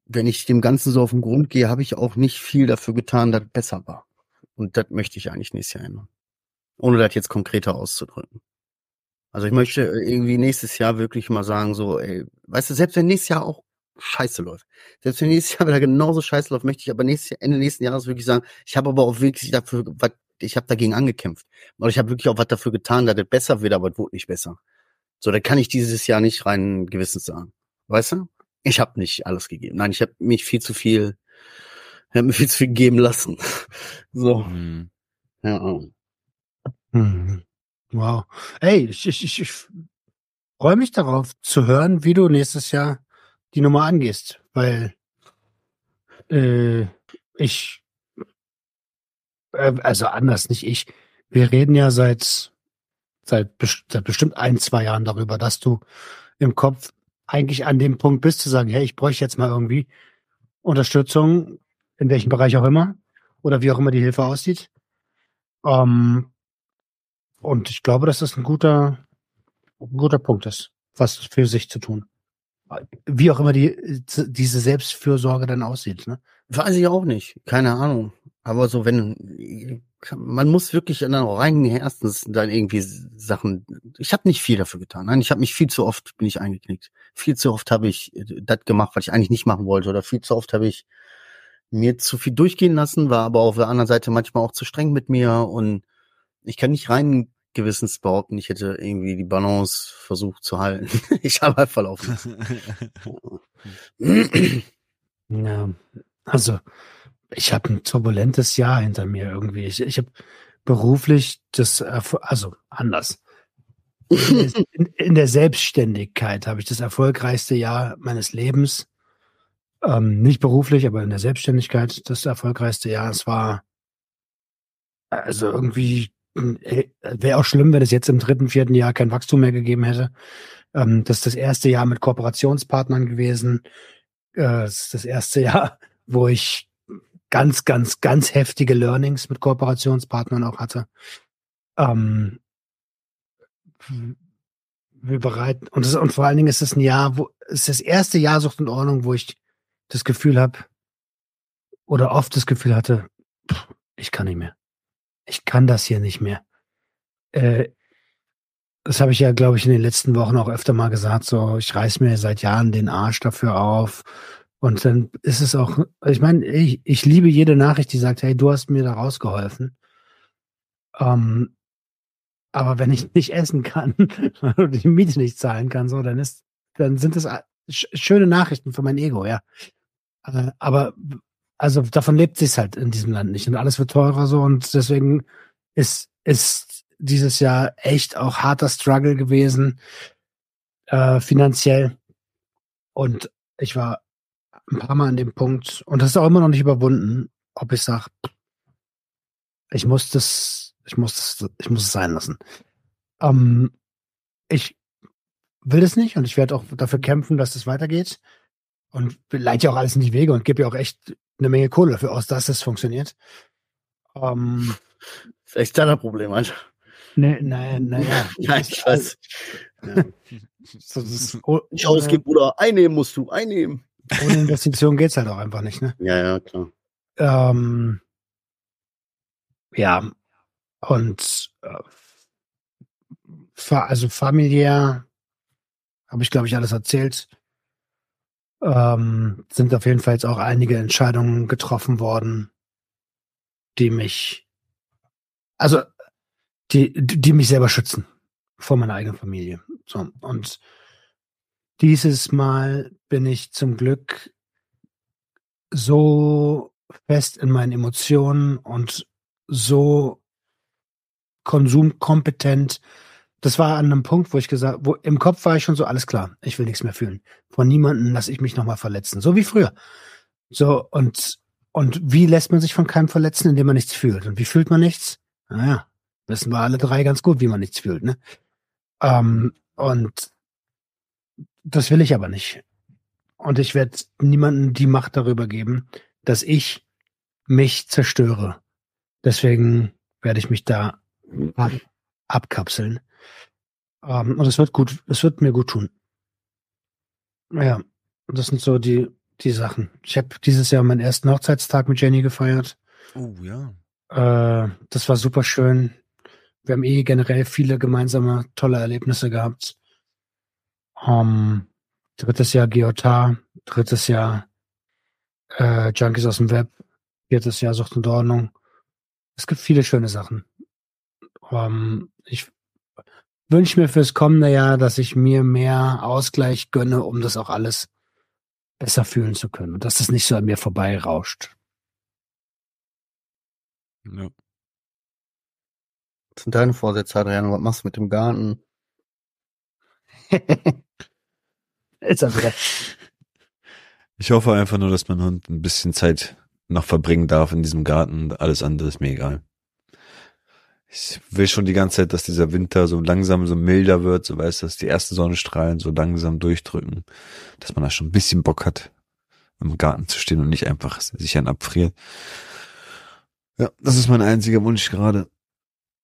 wenn ich dem Ganzen so auf den Grund gehe, habe ich auch nicht viel dafür getan, dass es besser war. Und das möchte ich eigentlich nächstes Jahr ändern. Ohne das jetzt konkreter auszudrücken. Also ich möchte irgendwie nächstes Jahr wirklich mal sagen, so, ey, weißt du, selbst wenn nächstes Jahr auch scheiße läuft, selbst wenn nächstes Jahr wieder genauso scheiße läuft, möchte ich aber nächstes Jahr, Ende nächsten Jahres wirklich sagen, ich habe aber auch wirklich dafür, was, ich habe dagegen angekämpft. Oder ich habe wirklich auch was dafür getan, dass es besser wird, aber es wurde nicht besser. So, da kann ich dieses Jahr nicht rein gewissens sagen. Weißt du? Ich habe nicht alles gegeben. Nein, ich habe mich viel zu viel, ich habe mir viel zu viel geben lassen. so. Mhm. Ja. Hm. Wow. Ey, ich, ich, ich, ich freue mich darauf zu hören, wie du nächstes Jahr die Nummer angehst, weil äh, ich, äh, also anders, nicht ich. Wir reden ja seit, seit, seit bestimmt ein, zwei Jahren darüber, dass du im Kopf eigentlich an dem Punkt bist, zu sagen, hey, ich bräuchte jetzt mal irgendwie Unterstützung, in welchem Bereich auch immer, oder wie auch immer die Hilfe aussieht. Ähm, und ich glaube, dass das ein guter, ein guter Punkt ist, was für sich zu tun. Wie auch immer die, diese Selbstfürsorge dann aussieht, ne? Weiß ich auch nicht. Keine Ahnung. Aber so, wenn, man muss wirklich dann auch rein erstens dann irgendwie Sachen, ich habe nicht viel dafür getan. Nein, ich habe mich viel zu oft, bin ich eingeknickt. Viel zu oft habe ich äh, das gemacht, was ich eigentlich nicht machen wollte. Oder viel zu oft habe ich mir zu viel durchgehen lassen, war aber auf der anderen Seite manchmal auch zu streng mit mir. Und ich kann nicht rein gewissens behaupten, ich hätte irgendwie die Balance versucht zu halten. ich habe halt verlaufen. ja, also ich habe ein turbulentes Jahr hinter mir irgendwie. Ich, ich habe beruflich das, also anders. In, in der Selbstständigkeit habe ich das erfolgreichste Jahr meines Lebens. Ähm, nicht beruflich, aber in der Selbstständigkeit das erfolgreichste Jahr. Es war also irgendwie äh, wäre auch schlimm, wenn es jetzt im dritten, vierten Jahr kein Wachstum mehr gegeben hätte. Ähm, das ist das erste Jahr mit Kooperationspartnern gewesen. Äh, das ist das erste Jahr, wo ich ganz, ganz, ganz heftige Learnings mit Kooperationspartnern auch hatte. Ähm, wir bereiten, und, das, und vor allen Dingen ist es ein Jahr, wo, ist das erste Jahr Sucht und Ordnung, wo ich das Gefühl habe, oder oft das Gefühl hatte, ich kann nicht mehr. Ich kann das hier nicht mehr. Äh, das habe ich ja, glaube ich, in den letzten Wochen auch öfter mal gesagt. So, ich reiß mir seit Jahren den Arsch dafür auf und dann ist es auch, ich meine, ich, ich liebe jede Nachricht, die sagt, hey, du hast mir da rausgeholfen. Ähm, aber wenn ich nicht essen kann oder die Miete nicht zahlen kann, so, dann ist, dann sind das schöne Nachrichten für mein Ego, ja. Äh, aber also davon lebt sich's halt in diesem Land nicht und alles wird teurer so und deswegen ist ist dieses Jahr echt auch harter Struggle gewesen äh, finanziell und ich war ein paar Mal an dem Punkt, und das ist auch immer noch nicht überwunden, ob ich sage, ich muss das, ich muss das, ich muss es sein lassen. Ähm, ich will es nicht und ich werde auch dafür kämpfen, dass es weitergeht. Und leite ja auch alles in die Wege und gebe ja auch echt eine Menge Kohle dafür aus, dass es funktioniert. Ähm, Das ist echt dein Problem, Alter. ne, ne, naja. Nein, ich weiß. Ja. So, das ist, oh, Nicht ausgeben, Bruder. Einnehmen musst du, einnehmen. Ohne Investition geht's halt auch einfach nicht, ne? Ja, ja, klar. Ähm, ja, und äh, also familiär habe ich, glaube ich, alles erzählt. Ähm, sind auf jeden Fall jetzt auch einige Entscheidungen getroffen worden, die mich, also die, die die mich selber schützen vor meiner eigenen Familie. So, und dieses Mal bin ich zum Glück so fest in meinen Emotionen und so konsumkompetent. Das war an einem Punkt, wo ich gesagt, wo im Kopf war ich schon so, alles klar, ich will nichts mehr fühlen. Von niemandem lasse ich mich nochmal verletzen. So wie früher. So, und, und wie lässt man sich von keinem verletzen, indem man nichts fühlt? Und wie fühlt man nichts? Naja, wissen wir alle drei ganz gut, wie man nichts fühlt, ne? Ähm, und das will ich aber nicht. Und ich werde niemandem die Macht darüber geben, dass ich mich zerstöre. Deswegen werde ich mich da ab abkapseln. Ähm, und es wird gut, es wird mir gut tun. Ja, das sind so die, die Sachen. Ich habe dieses Jahr meinen ersten Hochzeitstag mit Jenny gefeiert. Oh ja. Äh, das war super schön. Wir haben eh generell viele gemeinsame tolle Erlebnisse gehabt. Ähm, drittes Jahr GOTA, drittes Jahr äh, Junkies aus dem Web, viertes Jahr Sucht und Ordnung. Es gibt viele schöne Sachen. Ähm, ich wünsche mir fürs kommende Jahr, dass ich mir mehr Ausgleich gönne, um das auch alles besser fühlen zu können und dass das nicht so an mir vorbeirauscht. ja. Was sind deine Vorsätze, Adriano? Was machst du mit dem Garten? Ist er wieder. Ich hoffe einfach nur, dass mein Hund ein bisschen Zeit noch verbringen darf in diesem Garten. Alles andere ist mir egal. Ich will schon die ganze Zeit, dass dieser Winter so langsam so milder wird, so weißt du, dass die ersten Sonnenstrahlen so langsam durchdrücken, dass man da schon ein bisschen Bock hat, im Garten zu stehen und nicht einfach sich an abfriert. Ja, das ist mein einziger Wunsch gerade,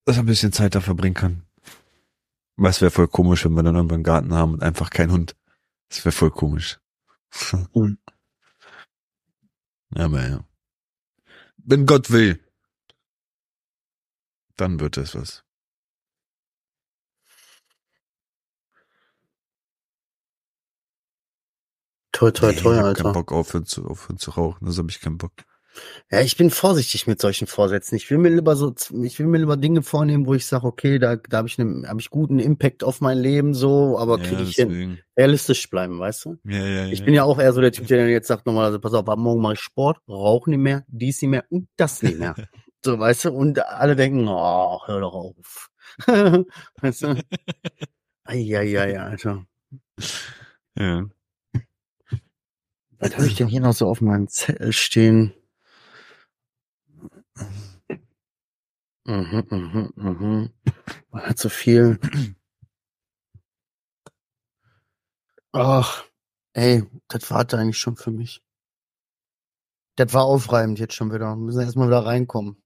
dass er ein bisschen Zeit da verbringen kann. Weil es wäre voll komisch, wenn wir dann irgendwann einen Garten haben und einfach kein Hund. Das wäre voll komisch. Mhm. Aber ja. Wenn Gott will, dann wird es was. Toi, toi, Nee, toi, ich hab Alter. keinen Bock aufhören zu, aufhören zu rauchen. Das habe ich keinen Bock. Ja, ich bin vorsichtig mit solchen Vorsätzen. Ich will mir lieber so, ich will mir lieber Dinge vornehmen, wo ich sage, okay, da, da habe ich, ne, hab ich guten Impact auf mein Leben, so, aber ja, kriege ich hin. Realistisch bleiben, weißt du? Ja, ja, Ich ja. bin ja auch eher so der Typ, der jetzt sagt nochmal, also pass auf, ab morgen mache ich Sport, rauche nicht mehr, dies nicht mehr und das nicht mehr. so, weißt du? Und alle denken, oh, hör doch auf. weißt du? Eieiei, Alter. ja. Was habe ich denn hier noch so auf meinem Zettel stehen? Mhm, mhm, mhm. Man hat so viel. Ach, ey, das war da eigentlich schon für mich. Das war aufreibend jetzt schon wieder. Wir müssen erstmal wieder reinkommen.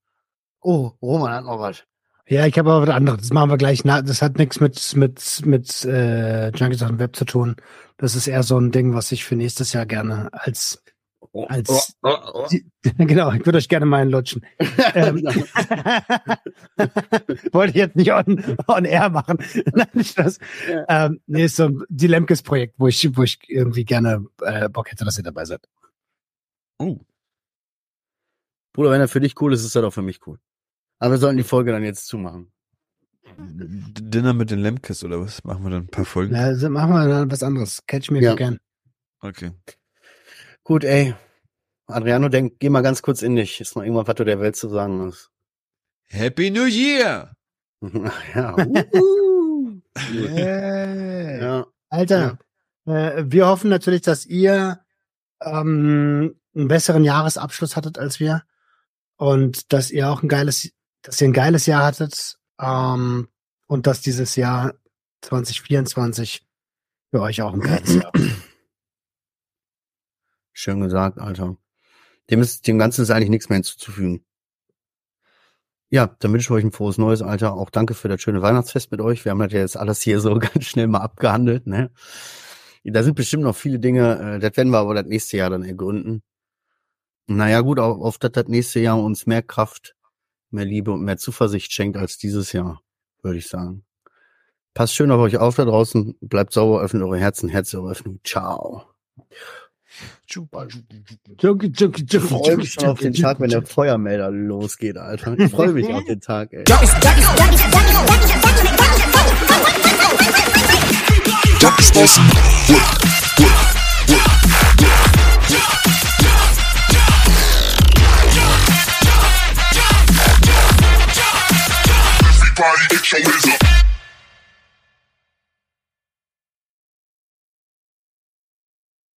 Oh, Roman hat noch was. Ja, ich habe aber was anderes. Das machen wir gleich nach. Das hat nichts mit, mit, mit äh, Junkies auf dem Web zu tun. Das ist eher so ein Ding, was ich für nächstes Jahr gerne als Als- Oh, oh, oh. genau, ich würde euch gerne mal lutschen. ähm, wollte ich jetzt nicht on, on air machen. Nein, nicht das. Ja. Ähm, nee, ist so die Lemkes-Projekt, wo ich, wo ich irgendwie gerne äh, Bock hätte, dass ihr dabei seid. Oh. Bruder, wenn er für dich cool ist, ist er doch für mich cool. Aber wir sollten die Folge dann jetzt zumachen. Dinner mit den Lemkes oder was? Machen wir dann ein paar Folgen? Na, also machen wir dann was anderes. Catch me if Ja. you can. Okay. Gut, ey. Adriano, denk, geh mal ganz kurz in dich. Ist noch irgendwas, was du der Welt zu sagen hast? Happy New Year! ja. uhu. Yeah. ja. Alter, äh, wir hoffen natürlich, dass ihr ähm, einen besseren Jahresabschluss hattet als wir und dass ihr auch ein geiles, dass ihr ein geiles Jahr hattet ähm, und dass dieses Jahr 2024 für euch auch ein geiles Jahr. Schön gesagt, Alter. Dem ist, dem Ganzen ist eigentlich nichts mehr hinzuzufügen. Ja, dann wünsche ich euch ein frohes neues Alter. Auch danke für das schöne Weihnachtsfest mit euch. Wir haben das ja jetzt alles hier so ganz schnell mal abgehandelt, ne? Da sind bestimmt noch viele Dinge, äh, das werden wir aber das nächste Jahr dann ergründen. Naja, gut, auf, auf dass das nächste Jahr uns mehr Kraft, mehr Liebe und mehr Zuversicht schenkt als dieses Jahr, würde ich sagen. Passt schön auf euch auf da draußen, bleibt sauber, öffnet eure Herzen, Herzöffnung. Ciao. Ich freue mich schon auf den Tag, wenn der Feuermelder losgeht, Alter. Ich freue mich auf den Tag, ey. Everybody get your hands up.